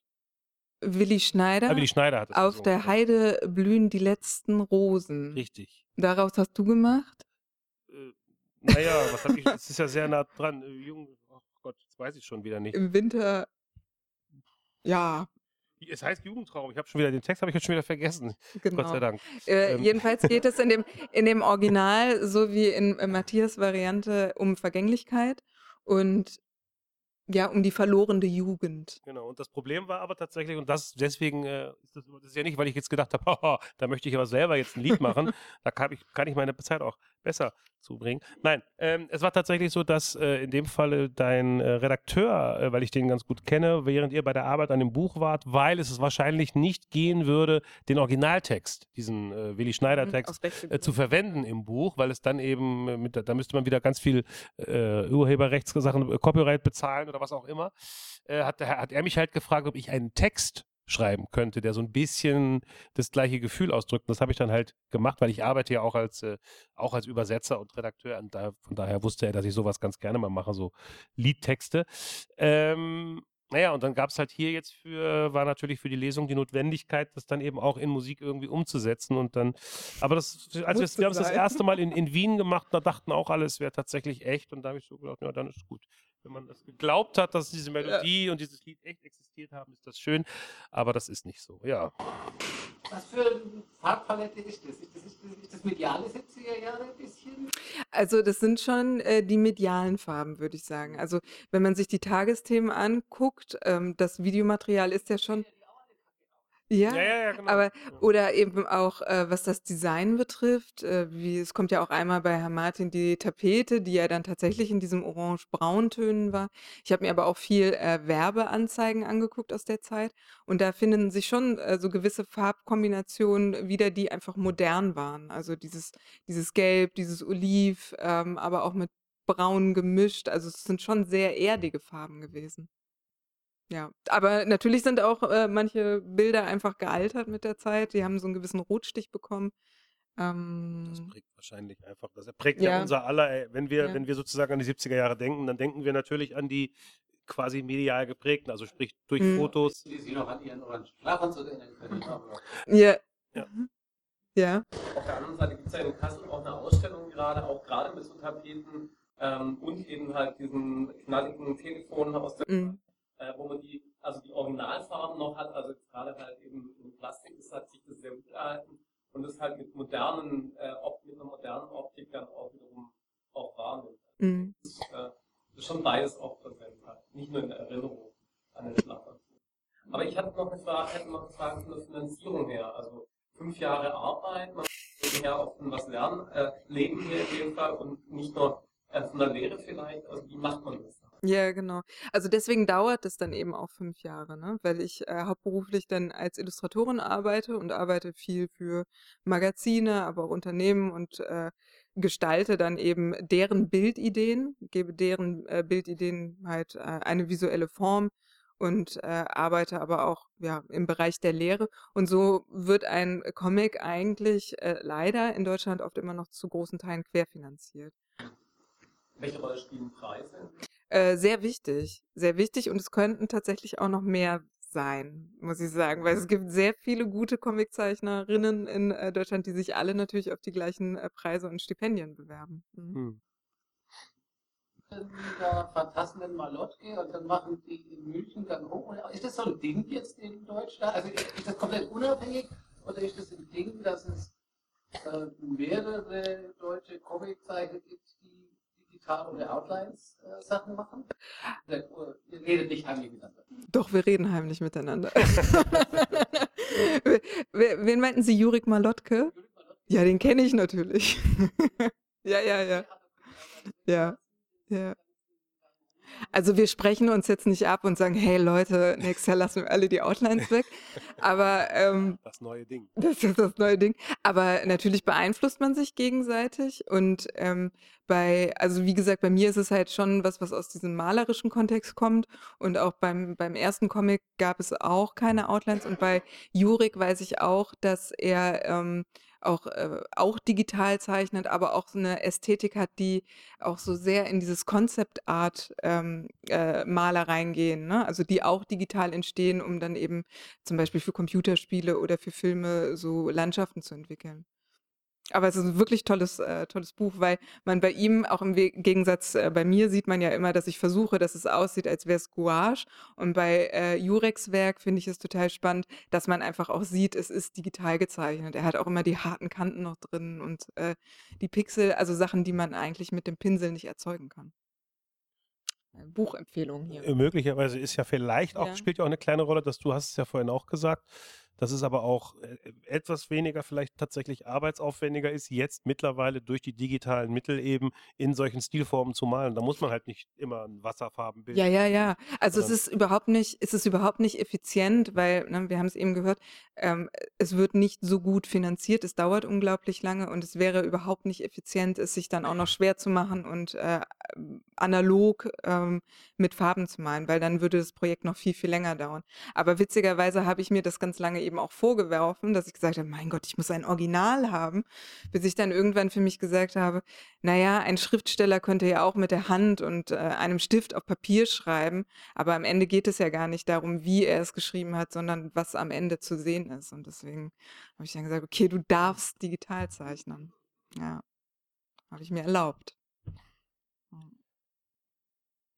Speaker 2: Willi Schneider.
Speaker 1: Ah, Willi Schneider hat es
Speaker 2: Auf der Heide blühen die letzten Rosen.
Speaker 1: Richtig.
Speaker 2: Daraus hast du gemacht?
Speaker 1: Naja, was habe ich? Das ist ja sehr nah dran. Äh, Jung, oh Gott, jetzt weiß ich schon wieder nicht.
Speaker 2: Im Winter. Ja,
Speaker 1: es heißt Jugendtraum. Ich habe schon wieder den Text, habe ich jetzt schon wieder vergessen. Genau. Gott sei Dank.
Speaker 2: Äh, ähm. Jedenfalls geht es in dem, in dem Original so wie in äh, Matthias Variante um Vergänglichkeit und ja, um die verlorene Jugend.
Speaker 1: Genau, und das Problem war aber tatsächlich, und das deswegen äh, ist das, das, ist ja nicht, weil ich jetzt gedacht habe, *laughs* da möchte ich aber selber jetzt ein Lied machen, *laughs* da kann ich, kann ich meine Zeit auch besser zubringen. Nein, ähm, es war tatsächlich so, dass äh, in dem Falle dein äh, Redakteur, äh, weil ich den ganz gut kenne, während ihr bei der Arbeit an dem Buch wart, weil es wahrscheinlich nicht gehen würde, den Originaltext, diesen äh, Willi Schneider-Text, mhm, äh, zu verwenden im Buch, weil es dann eben, äh, mit, da müsste man wieder ganz viel Urheberrechtssachen, Copyright bezahlen oder was auch immer. hat, hat er mich halt gefragt, ob ich einen Text schreiben könnte, der so ein bisschen das gleiche Gefühl ausdrückt. Und das habe ich dann halt gemacht, weil ich arbeite ja auch als, äh, auch als Übersetzer und Redakteur. Und da, von daher wusste er, dass ich sowas ganz gerne mal mache, so Liedtexte. Ähm, naja, und dann gab es halt hier jetzt für, war natürlich für die Lesung die Notwendigkeit, das dann eben auch in Musik irgendwie umzusetzen. Und dann, aber das, als wir, wir haben es das erste Mal in, *laughs* in Wien gemacht, da dachten auch alle, es wäre tatsächlich echt. Und da habe ich so gedacht, ja, dann ist gut. Wenn man das geglaubt hat, dass diese Melodie ja. und dieses Lied echt existiert haben, ist das schön. Aber das ist nicht so, ja.
Speaker 3: Was für eine Farbpalette ist das? Ist das, ist das, ist das mediale 70er Jahre ein bisschen?
Speaker 2: Also das sind schon äh, die medialen Farben, würde ich sagen. Also wenn man sich die Tagesthemen anguckt, ähm, das Videomaterial ist ja schon ja,
Speaker 1: Ja, ja, genau.
Speaker 2: aber oder eben auch, äh, was das Design betrifft, äh, wie es kommt ja auch einmal bei Herrn Martin die Tapete, die ja dann tatsächlich in diesem orange-braun-Tönen war. Ich habe mir aber auch viel, äh, Werbeanzeigen angeguckt aus der Zeit und da finden sich schon, äh, so gewisse Farbkombinationen wieder, die einfach modern waren. Also dieses dieses Gelb, dieses Oliv, ähm, aber auch mit Braun gemischt. Also es sind schon sehr erdige Farben gewesen. Ja, aber natürlich sind auch äh, manche Bilder einfach gealtert mit der Zeit. Die haben so einen gewissen Rotstich bekommen. Ähm,
Speaker 1: das prägt wahrscheinlich einfach. Das prägt ja, ja unser aller, wenn wir, ja. wenn wir sozusagen an die 70er Jahre denken, dann denken wir natürlich an die quasi medial geprägten, also sprich durch mhm. Fotos.
Speaker 3: Die Sie noch an Ihren orangen Schlafanzug erinnern können.
Speaker 2: Ja. Ja. Mhm. ja.
Speaker 3: Auf der anderen Seite gibt es ja in Kassel auch eine Ausstellung gerade, auch gerade mit so Tapeten ähm, und eben halt diesen knalligen Telefonen aus der mhm äh, wo man die, also die Originalfarben noch hat, also gerade halt eben in Plastik ist, hat sich das sehr gut gehalten und das halt mit modernen, äh, mit einer modernen Optik dann auch wiederum auch wahrnimmt. Mhm. Das, äh, das, ist schon beides auch präsent halt, nicht nur in der Erinnerung an den Schlafanzug. Aber ich hatte noch eine Frage, hätte noch eine Frage von der Finanzierung her, also fünf Jahre Arbeit, man muss ja auch von was lernen, äh, leben hier in dem Fall und nicht nur äh, von der Lehre vielleicht, also wie macht man das?
Speaker 2: Ja, genau. Also deswegen dauert es dann eben auch fünf Jahre, ne? Weil ich äh, hauptberuflich dann als Illustratorin arbeite und arbeite viel für Magazine, aber auch Unternehmen und äh, gestalte dann eben deren Bildideen, gebe deren äh, Bildideen halt äh, eine visuelle Form und äh, arbeite aber auch ja im Bereich der Lehre. Und so wird ein Comic eigentlich äh, leider in Deutschland oft immer noch zu großen Teilen querfinanziert.
Speaker 3: Welche Rolle spielen Preise?
Speaker 2: Äh, sehr wichtig, sehr wichtig und es könnten tatsächlich auch noch mehr sein, muss ich sagen, weil es gibt sehr viele gute Comiczeichnerinnen in äh, Deutschland, die sich alle natürlich auf die gleichen äh, Preise und Stipendien bewerben. Mhm. Hm.
Speaker 4: Da Phantasmen Malotke und dann machen die in München dann hoch. Ist das so ein Ding jetzt in Deutschland? Also ist das komplett unabhängig oder ist das ein Ding, dass es äh, mehrere deutsche Comiczeichner gibt, Digital- oder Outlines-Sachen äh, machen? Ihr redet nicht heimlich miteinander.
Speaker 2: Doch, wir reden heimlich miteinander. *laughs* Wen meinten Sie, Jurik Malotke? Ja, den kenne ich natürlich. *laughs* ja, ja, ja. Ja, ja. Also wir sprechen uns jetzt nicht ab und sagen, hey Leute, nächstes Jahr lassen wir alle die Outlines weg. Aber ähm,
Speaker 1: das neue Ding.
Speaker 2: Das ist das neue Ding. Aber natürlich beeinflusst man sich gegenseitig. Und ähm, bei, also wie gesagt, bei mir ist es halt schon was, was aus diesem malerischen Kontext kommt. Und auch beim, beim ersten Comic gab es auch keine Outlines. Und bei Jurik weiß ich auch, dass er ähm, auch, äh, auch digital zeichnet, aber auch so eine Ästhetik hat, die auch so sehr in dieses Concept Art ähm, äh, reingehen, ne? also die auch digital entstehen, um dann eben zum Beispiel für Computerspiele oder für Filme so Landschaften zu entwickeln. Aber es ist ein wirklich tolles, äh, tolles Buch, weil man bei ihm, auch im Gegensatz äh, bei mir, sieht man ja immer, dass ich versuche, dass es aussieht, als wäre es Gouache. Und bei äh, Jureks Werk finde ich es total spannend, dass man einfach auch sieht, es ist digital gezeichnet. Er hat auch immer die harten Kanten noch drin und äh, die Pixel, also Sachen, die man eigentlich mit dem Pinsel nicht erzeugen kann. Buchempfehlung hier.
Speaker 1: Äh, möglicherweise ist ja vielleicht auch, ja. spielt ja auch eine kleine Rolle, dass du hast es ja vorhin auch gesagt, dass es aber auch äh, etwas weniger vielleicht tatsächlich arbeitsaufwendiger ist, jetzt mittlerweile durch die digitalen Mittel eben in solchen Stilformen zu malen. Da muss man halt nicht immer ein Wasserfarbenbild.
Speaker 2: Ja, ja, ja. Also es ist überhaupt nicht, es ist überhaupt nicht effizient, weil, ne, wir haben es eben gehört, ähm, es wird nicht so gut finanziert, es dauert unglaublich lange und es wäre überhaupt nicht effizient, es sich dann auch noch schwer zu machen und äh, analog ähm, mit Farben zu malen, weil dann würde das Projekt noch viel, viel länger dauern. Aber witzigerweise habe ich mir das ganz lange eben auch vorgeworfen, dass ich gesagt habe, mein Gott, ich muss ein Original haben, bis ich dann irgendwann für mich gesagt habe, naja, ein Schriftsteller könnte ja auch mit der Hand und äh, einem Stift auf Papier schreiben, aber am Ende geht es ja gar nicht darum, wie er es geschrieben hat, sondern was am Ende zu sehen ist. Und deswegen habe ich dann gesagt, okay, du darfst digital zeichnen. Ja, habe ich mir erlaubt.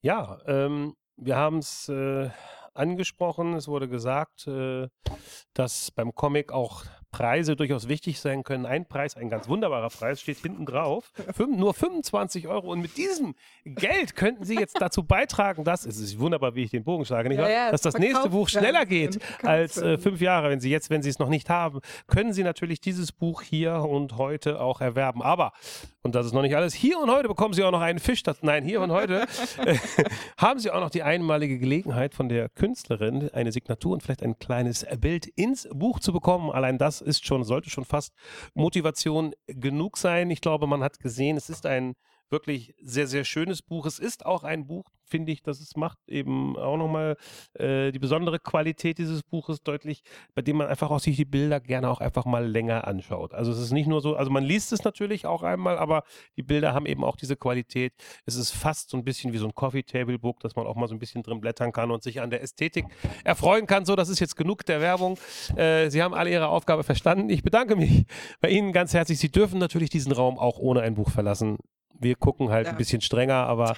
Speaker 1: Ja, ähm, wir haben es äh, angesprochen. Es wurde gesagt, äh, dass beim Comic auch Preise durchaus wichtig sein können. Ein Preis, ein ganz wunderbarer Preis, steht hinten drauf. *laughs* Fünf, nur 25 Euro. Und mit diesem Geld könnten Sie jetzt dazu beitragen, dass, es ist wunderbar, wie ich den Bogen schlage, nicht ja, ja, dass das nächste Buch schneller geht als äh, fünf Jahre. Wenn Sie jetzt, wenn Sie es noch nicht haben, können Sie natürlich dieses Buch hier und heute auch erwerben. Aber, und das ist noch nicht alles, hier und heute bekommen Sie auch noch einen Fisch. Das, nein, hier und heute *laughs* äh, haben Sie auch noch die einmalige Gelegenheit von der Künstlerin, eine Signatur und vielleicht ein kleines Bild ins Buch zu bekommen. Allein das ist schon, sollte schon fast Motivation genug sein. Ich glaube, man hat gesehen, es ist ein wirklich sehr, sehr schönes Buch. Es ist auch ein Buch, finde ich, dass es macht eben auch nochmal äh, die besondere Qualität dieses Buches deutlich, bei dem man einfach auch sich die Bilder gerne auch einfach mal länger anschaut. Also es ist nicht nur so, also man liest es natürlich auch einmal, aber die Bilder haben eben auch diese Qualität. Es ist fast so ein bisschen wie so ein Coffee Table Book, dass man auch mal so ein bisschen drin blättern kann und sich an der Ästhetik erfreuen kann. So, das ist jetzt genug der Werbung. Äh, Sie haben alle Ihre Aufgabe verstanden. Ich bedanke mich bei Ihnen ganz herzlich. Sie dürfen natürlich diesen Raum auch ohne ein Buch verlassen. Wir gucken halt ja. ein bisschen strenger, aber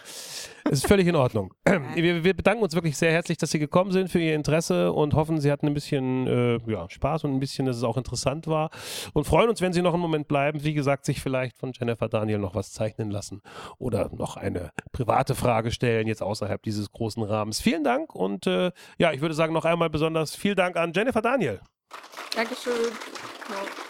Speaker 1: es *laughs* ist völlig in Ordnung. *laughs* *clears throat* Wir, wir, bedanken uns wirklich sehr herzlich, dass Sie gekommen sind für Ihr Interesse und hoffen, Sie hatten ein bisschen äh, ja, Spaß und ein bisschen, dass es auch interessant war. Und freuen uns, wenn Sie noch einen Moment bleiben. Wie gesagt, sich vielleicht von Jennifer Daniel noch was zeichnen lassen oder noch eine private Frage stellen, jetzt außerhalb dieses großen Rahmens. Vielen Dank und äh, ja, ich würde sagen, noch einmal besonders vielen Dank an Jennifer Daniel.
Speaker 2: Dankeschön. Ja.